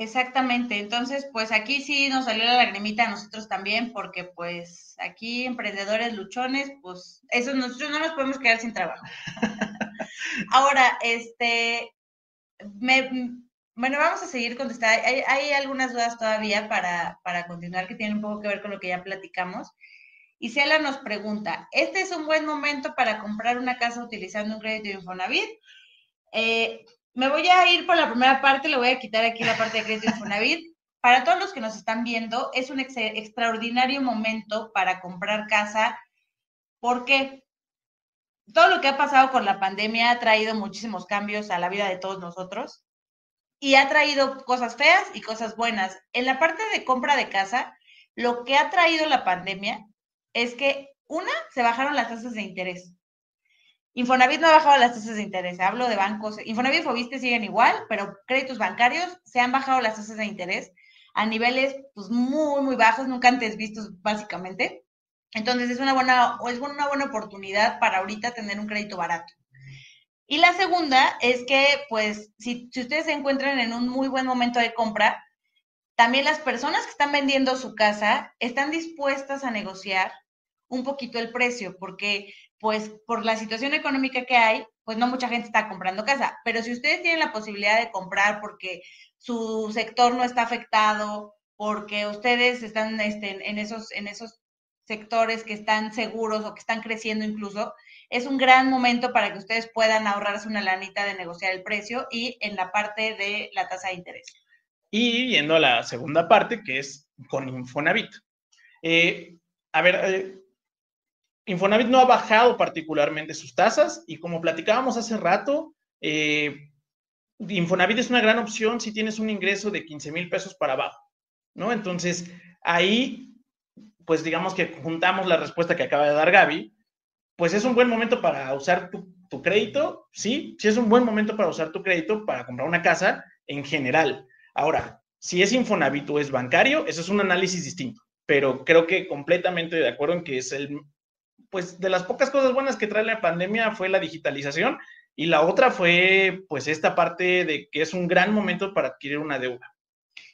Exactamente, entonces pues aquí sí nos salió la lagrimita a nosotros también, porque pues aquí emprendedores luchones, pues eso nosotros no nos podemos quedar sin trabajo. Ahora, este, bueno, vamos a seguir contestando. Hay, hay algunas dudas todavía para, para, continuar que tienen un poco que ver con lo que ya platicamos. Y Cela nos pregunta, ¿este es un buen momento para comprar una casa utilizando un crédito de Infonavit? Eh, me voy a ir por la primera parte, le voy a quitar aquí la parte de crédito Infonavit. Para todos los que nos están viendo, es un extraordinario momento para comprar casa porque todo lo que ha pasado con la pandemia ha traído muchísimos cambios a la vida de todos nosotros y ha traído cosas feas y cosas buenas. En la parte de compra de casa, lo que ha traído la pandemia es que, una, se bajaron las tasas de interés. Infonavit no ha bajado las tasas de interés, hablo de bancos. Infonavit y Fobiste siguen igual, pero créditos bancarios se han bajado las tasas de interés a niveles pues, muy, muy bajos, nunca antes vistos básicamente. Entonces es una buena, es una buena oportunidad para ahorita tener un crédito barato. Y la segunda es que, pues, si, si ustedes se encuentran en un muy buen momento de compra, también las personas que están vendiendo su casa están dispuestas a negociar un poquito el precio, porque pues por la situación económica que hay, pues no mucha gente está comprando casa. Pero si ustedes tienen la posibilidad de comprar porque su sector no está afectado, porque ustedes están este, en, esos, en esos sectores que están seguros o que están creciendo incluso, es un gran momento para que ustedes puedan ahorrarse una lanita de negociar el precio y en la parte de la tasa de interés. Y yendo a la segunda parte, que es con Infonavit. Eh, a ver, eh, Infonavit no ha bajado particularmente sus tasas y como platicábamos hace rato, eh, Infonavit es una gran opción si tienes un ingreso de 15 mil pesos para abajo, ¿no? Entonces, ahí, pues digamos que juntamos la respuesta que acaba de dar Gaby, pues es un buen momento para usar tu, tu crédito, sí, sí es un buen momento para usar tu crédito para comprar una casa en general. Ahora, si es Infonavit o es bancario, eso es un análisis distinto, pero creo que completamente de acuerdo en que es el pues de las pocas cosas buenas que trae la pandemia fue la digitalización y la otra fue pues esta parte de que es un gran momento para adquirir una deuda.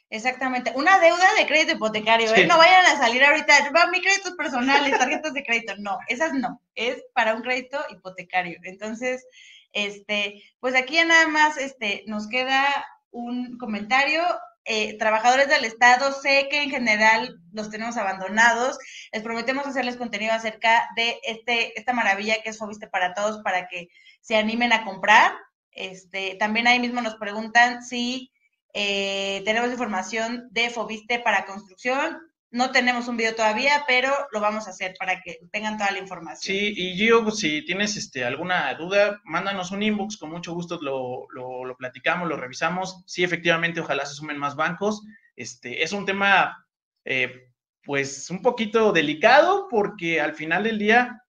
Exactamente, una deuda de crédito hipotecario, ¿eh? no vayan a salir ahorita, va mi créditos personales, tarjetas de crédito, no, esas no, es para un crédito hipotecario. Entonces, este, pues aquí ya nada más este, nos queda un comentario eh, trabajadores del Estado, sé que en general los tenemos abandonados. Les prometemos hacerles contenido acerca de este, esta maravilla que es Fobiste para Todos para que se animen a comprar. Este, también ahí mismo nos preguntan si eh, tenemos información de Fobiste para construcción. No tenemos un video todavía, pero lo vamos a hacer para que tengan toda la información. Sí, y Gio, pues, si tienes este, alguna duda, mándanos un inbox, con mucho gusto lo, lo, platicamos, lo revisamos. Sí, efectivamente, ojalá se sumen más bancos. Este, es un tema, eh, pues, un poquito delicado porque al final del día,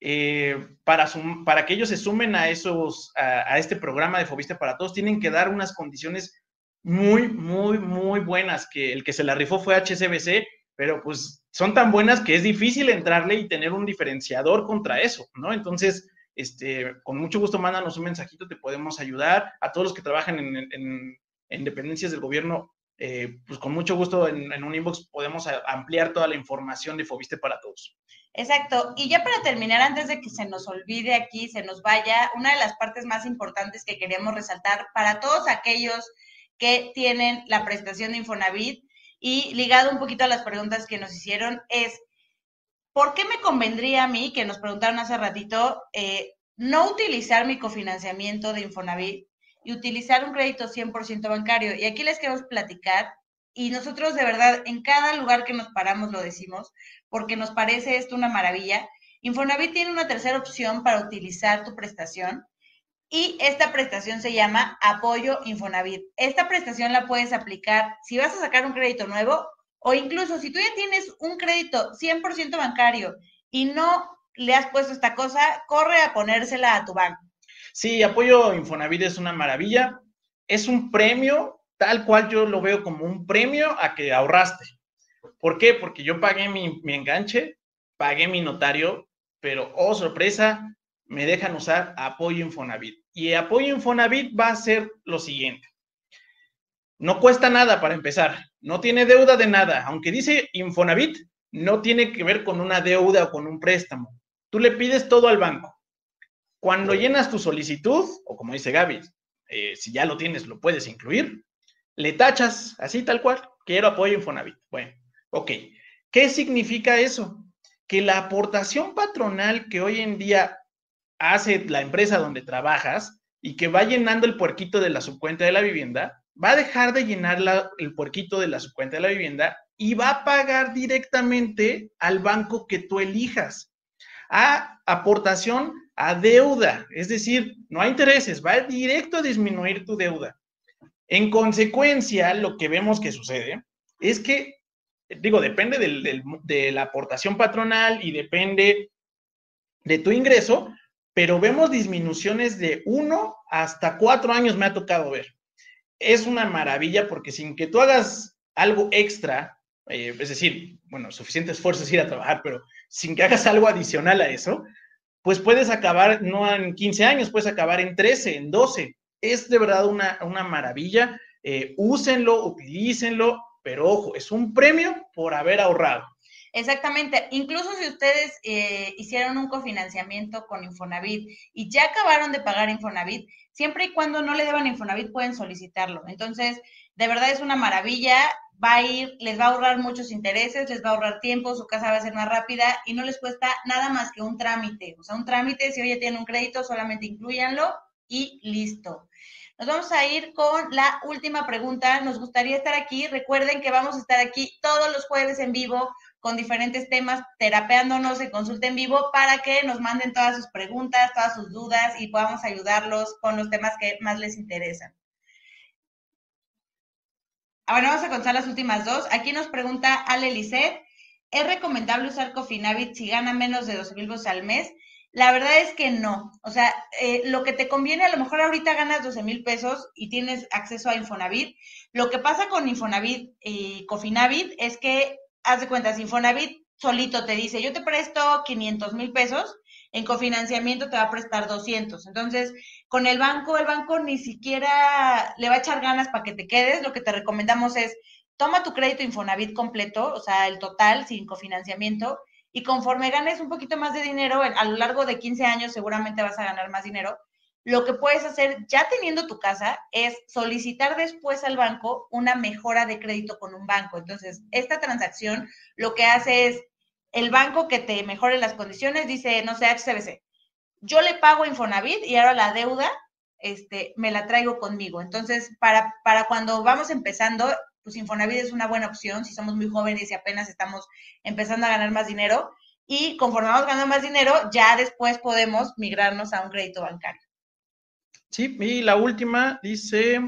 eh, para, para que ellos se sumen a, esos, a, a este programa de Fobiste para Todos, tienen que dar unas condiciones muy, muy, muy buenas, que el que se la rifó fue HCBC pero pues son tan buenas que es difícil entrarle y tener un diferenciador contra eso, ¿no? Entonces, este, con mucho gusto mándanos un mensajito, te podemos ayudar. A todos los que trabajan en, en, dependencias del gobierno, eh, pues con mucho gusto en, en, un inbox podemos ampliar toda la información de Fobiste para todos. Exacto. Y ya para terminar, antes de que se nos olvide aquí, se nos vaya, una de las partes más importantes que queríamos resaltar para todos aquellos que tienen la prestación de Infonavit y ligado un poquito a las preguntas que nos hicieron, es, ¿por qué me convendría a mí, que nos preguntaron hace ratito, eh, no utilizar mi cofinanciamiento de Infonavit y utilizar un crédito 100% bancario? Y aquí les queremos platicar, y nosotros de verdad, en cada lugar que nos paramos lo decimos, porque nos parece esto una maravilla. Infonavit tiene una tercera opción para utilizar tu prestación y esta prestación se llama Apoyo Infonavit. Esta prestación la puedes aplicar si vas a sacar un crédito nuevo o incluso si tú ya tienes un crédito 100% bancario y no le has puesto esta cosa, corre a ponérsela a tu banco. Sí, Apoyo Infonavit es una maravilla. Es un premio, tal cual yo lo veo como un premio a que ahorraste. ¿Por qué? Porque yo pagué mi, mi enganche, pagué mi notario, pero, oh sorpresa, me dejan usar apoyo Infonavit. Y apoyo Infonavit va a ser lo siguiente. No cuesta nada para empezar, no tiene deuda de nada. Aunque dice Infonavit, no tiene que ver con una deuda o con un préstamo. Tú le pides todo al banco. Cuando llenas tu solicitud, o como dice Gaby, eh, si ya lo tienes, lo puedes incluir, le tachas así tal cual, quiero apoyo Infonavit. Bueno, ok. ¿Qué significa eso? Que la aportación patronal que hoy en día hace la empresa donde trabajas y que va llenando el puerquito de la subcuenta de la vivienda, va a dejar de llenar el puerquito de la subcuenta de la vivienda y va a pagar directamente al banco que tú elijas. A aportación a deuda, es decir, no hay intereses, va directo a disminuir tu deuda. En consecuencia, lo que vemos que sucede es que, digo, depende de la aportación patronal y depende de tu ingreso, pero vemos disminuciones de uno hasta cuatro años me ha tocado ver. Es una maravilla porque sin que tú hagas algo extra, eh, es decir, bueno, suficiente esfuerzo es ir a trabajar, pero sin que hagas algo adicional a eso, pues puedes acabar no en 15 años, puedes acabar en 13, en 12. Es de verdad una, una maravilla. Eh, úsenlo, utilícenlo, pero ojo, es un premio por haber ahorrado. Exactamente. Incluso si ustedes eh, hicieron un cofinanciamiento con Infonavit y ya acabaron de pagar Infonavit, siempre y cuando no le deban Infonavit pueden solicitarlo. Entonces, de verdad es una maravilla. Va a ir, les va a ahorrar muchos intereses, les va a ahorrar tiempo, su casa va a ser más rápida y no les cuesta nada más que un trámite. O sea, un trámite, si hoy ya tienen un crédito, solamente incluyanlo y listo. Nos vamos a ir con la última pregunta. Nos gustaría estar aquí. Recuerden que vamos a estar aquí todos los jueves en vivo con diferentes temas, terapeándonos en consulta en vivo para que nos manden todas sus preguntas, todas sus dudas y podamos ayudarlos con los temas que más les interesan. Ahora vamos a contar las últimas dos. Aquí nos pregunta Ale Lisset, ¿es recomendable usar Cofinavit si gana menos de 12 mil pesos al mes? La verdad es que no. O sea, eh, lo que te conviene, a lo mejor ahorita ganas 12 mil pesos y tienes acceso a Infonavit. Lo que pasa con Infonavit y Cofinavit es que haz de cuenta, Infonavit solito te dice, yo te presto 500 mil pesos, en cofinanciamiento te va a prestar 200. Entonces, con el banco, el banco ni siquiera le va a echar ganas para que te quedes. Lo que te recomendamos es, toma tu crédito Infonavit completo, o sea, el total sin cofinanciamiento, y conforme ganes un poquito más de dinero, a lo largo de 15 años seguramente vas a ganar más dinero, lo que puedes hacer ya teniendo tu casa es solicitar después al banco una mejora de crédito con un banco. Entonces, esta transacción lo que hace es el banco que te mejore las condiciones, dice, no sé, HCBC, yo le pago Infonavit y ahora la deuda este, me la traigo conmigo. Entonces, para, para cuando vamos empezando, pues Infonavit es una buena opción si somos muy jóvenes y apenas estamos empezando a ganar más dinero. Y conforme vamos ganando más dinero, ya después podemos migrarnos a un crédito bancario. Sí, y la última dice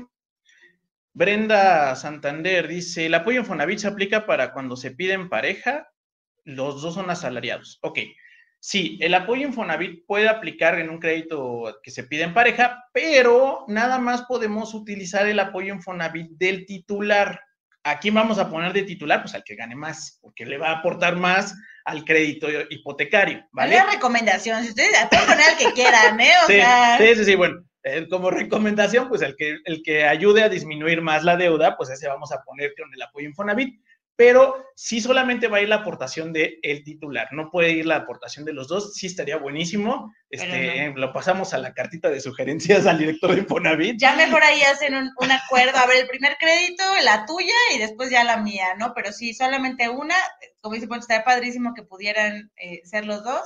Brenda Santander, dice, el apoyo Infonavit se aplica para cuando se piden pareja, los dos son asalariados. Ok, sí, el apoyo Infonavit puede aplicar en un crédito que se pide en pareja, pero nada más podemos utilizar el apoyo Infonavit del titular. ¿A quién vamos a poner de titular? Pues al que gane más, porque le va a aportar más al crédito hipotecario, ¿vale? Una recomendación, si ustedes pueden poner al que quieran, ¿eh? O sí, sea... sí, sí, sí, bueno, eh, como recomendación, pues el que, el que ayude a disminuir más la deuda, pues ese vamos a poner con el apoyo Infonavit pero sí solamente va a ir la aportación del el titular, no puede ir la aportación de los dos, sí estaría buenísimo, este, lo pasamos a la cartita de sugerencias al director de Infonavit. Ya mejor ahí hacen un, un, acuerdo, a ver, el primer crédito, la tuya y después ya la mía, ¿no? Pero sí, solamente una, como dice Poncho, estaría padrísimo que pudieran eh, ser los dos,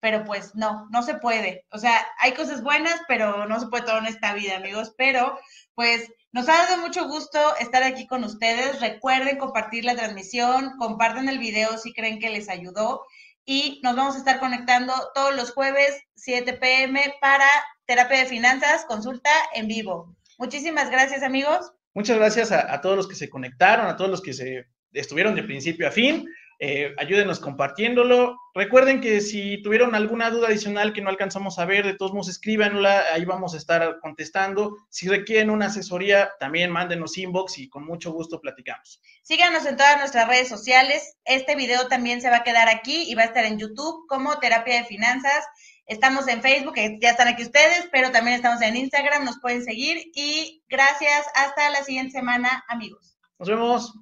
pero pues no, no se puede. O sea, hay cosas buenas, pero no se puede todo en esta vida, amigos, pero pues nos ha dado mucho gusto estar aquí con ustedes. Recuerden compartir la transmisión, compartan el video si creen que les ayudó y nos vamos a estar conectando todos los jueves 7 pm para terapia de finanzas, consulta en vivo. Muchísimas gracias amigos. Muchas gracias a, a todos los que se conectaron, a todos los que se estuvieron de principio a fin. Eh, ayúdenos compartiéndolo. Recuerden que si tuvieron alguna duda adicional que no alcanzamos a ver, de todos modos escríbanla, ahí vamos a estar contestando. Si requieren una asesoría, también mándenos inbox y con mucho gusto platicamos. Síganos en todas nuestras redes sociales. Este video también se va a quedar aquí y va a estar en YouTube como Terapia de Finanzas. Estamos en Facebook, ya están aquí ustedes, pero también estamos en Instagram, nos pueden seguir y gracias. Hasta la siguiente semana, amigos. Nos vemos.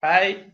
Bye.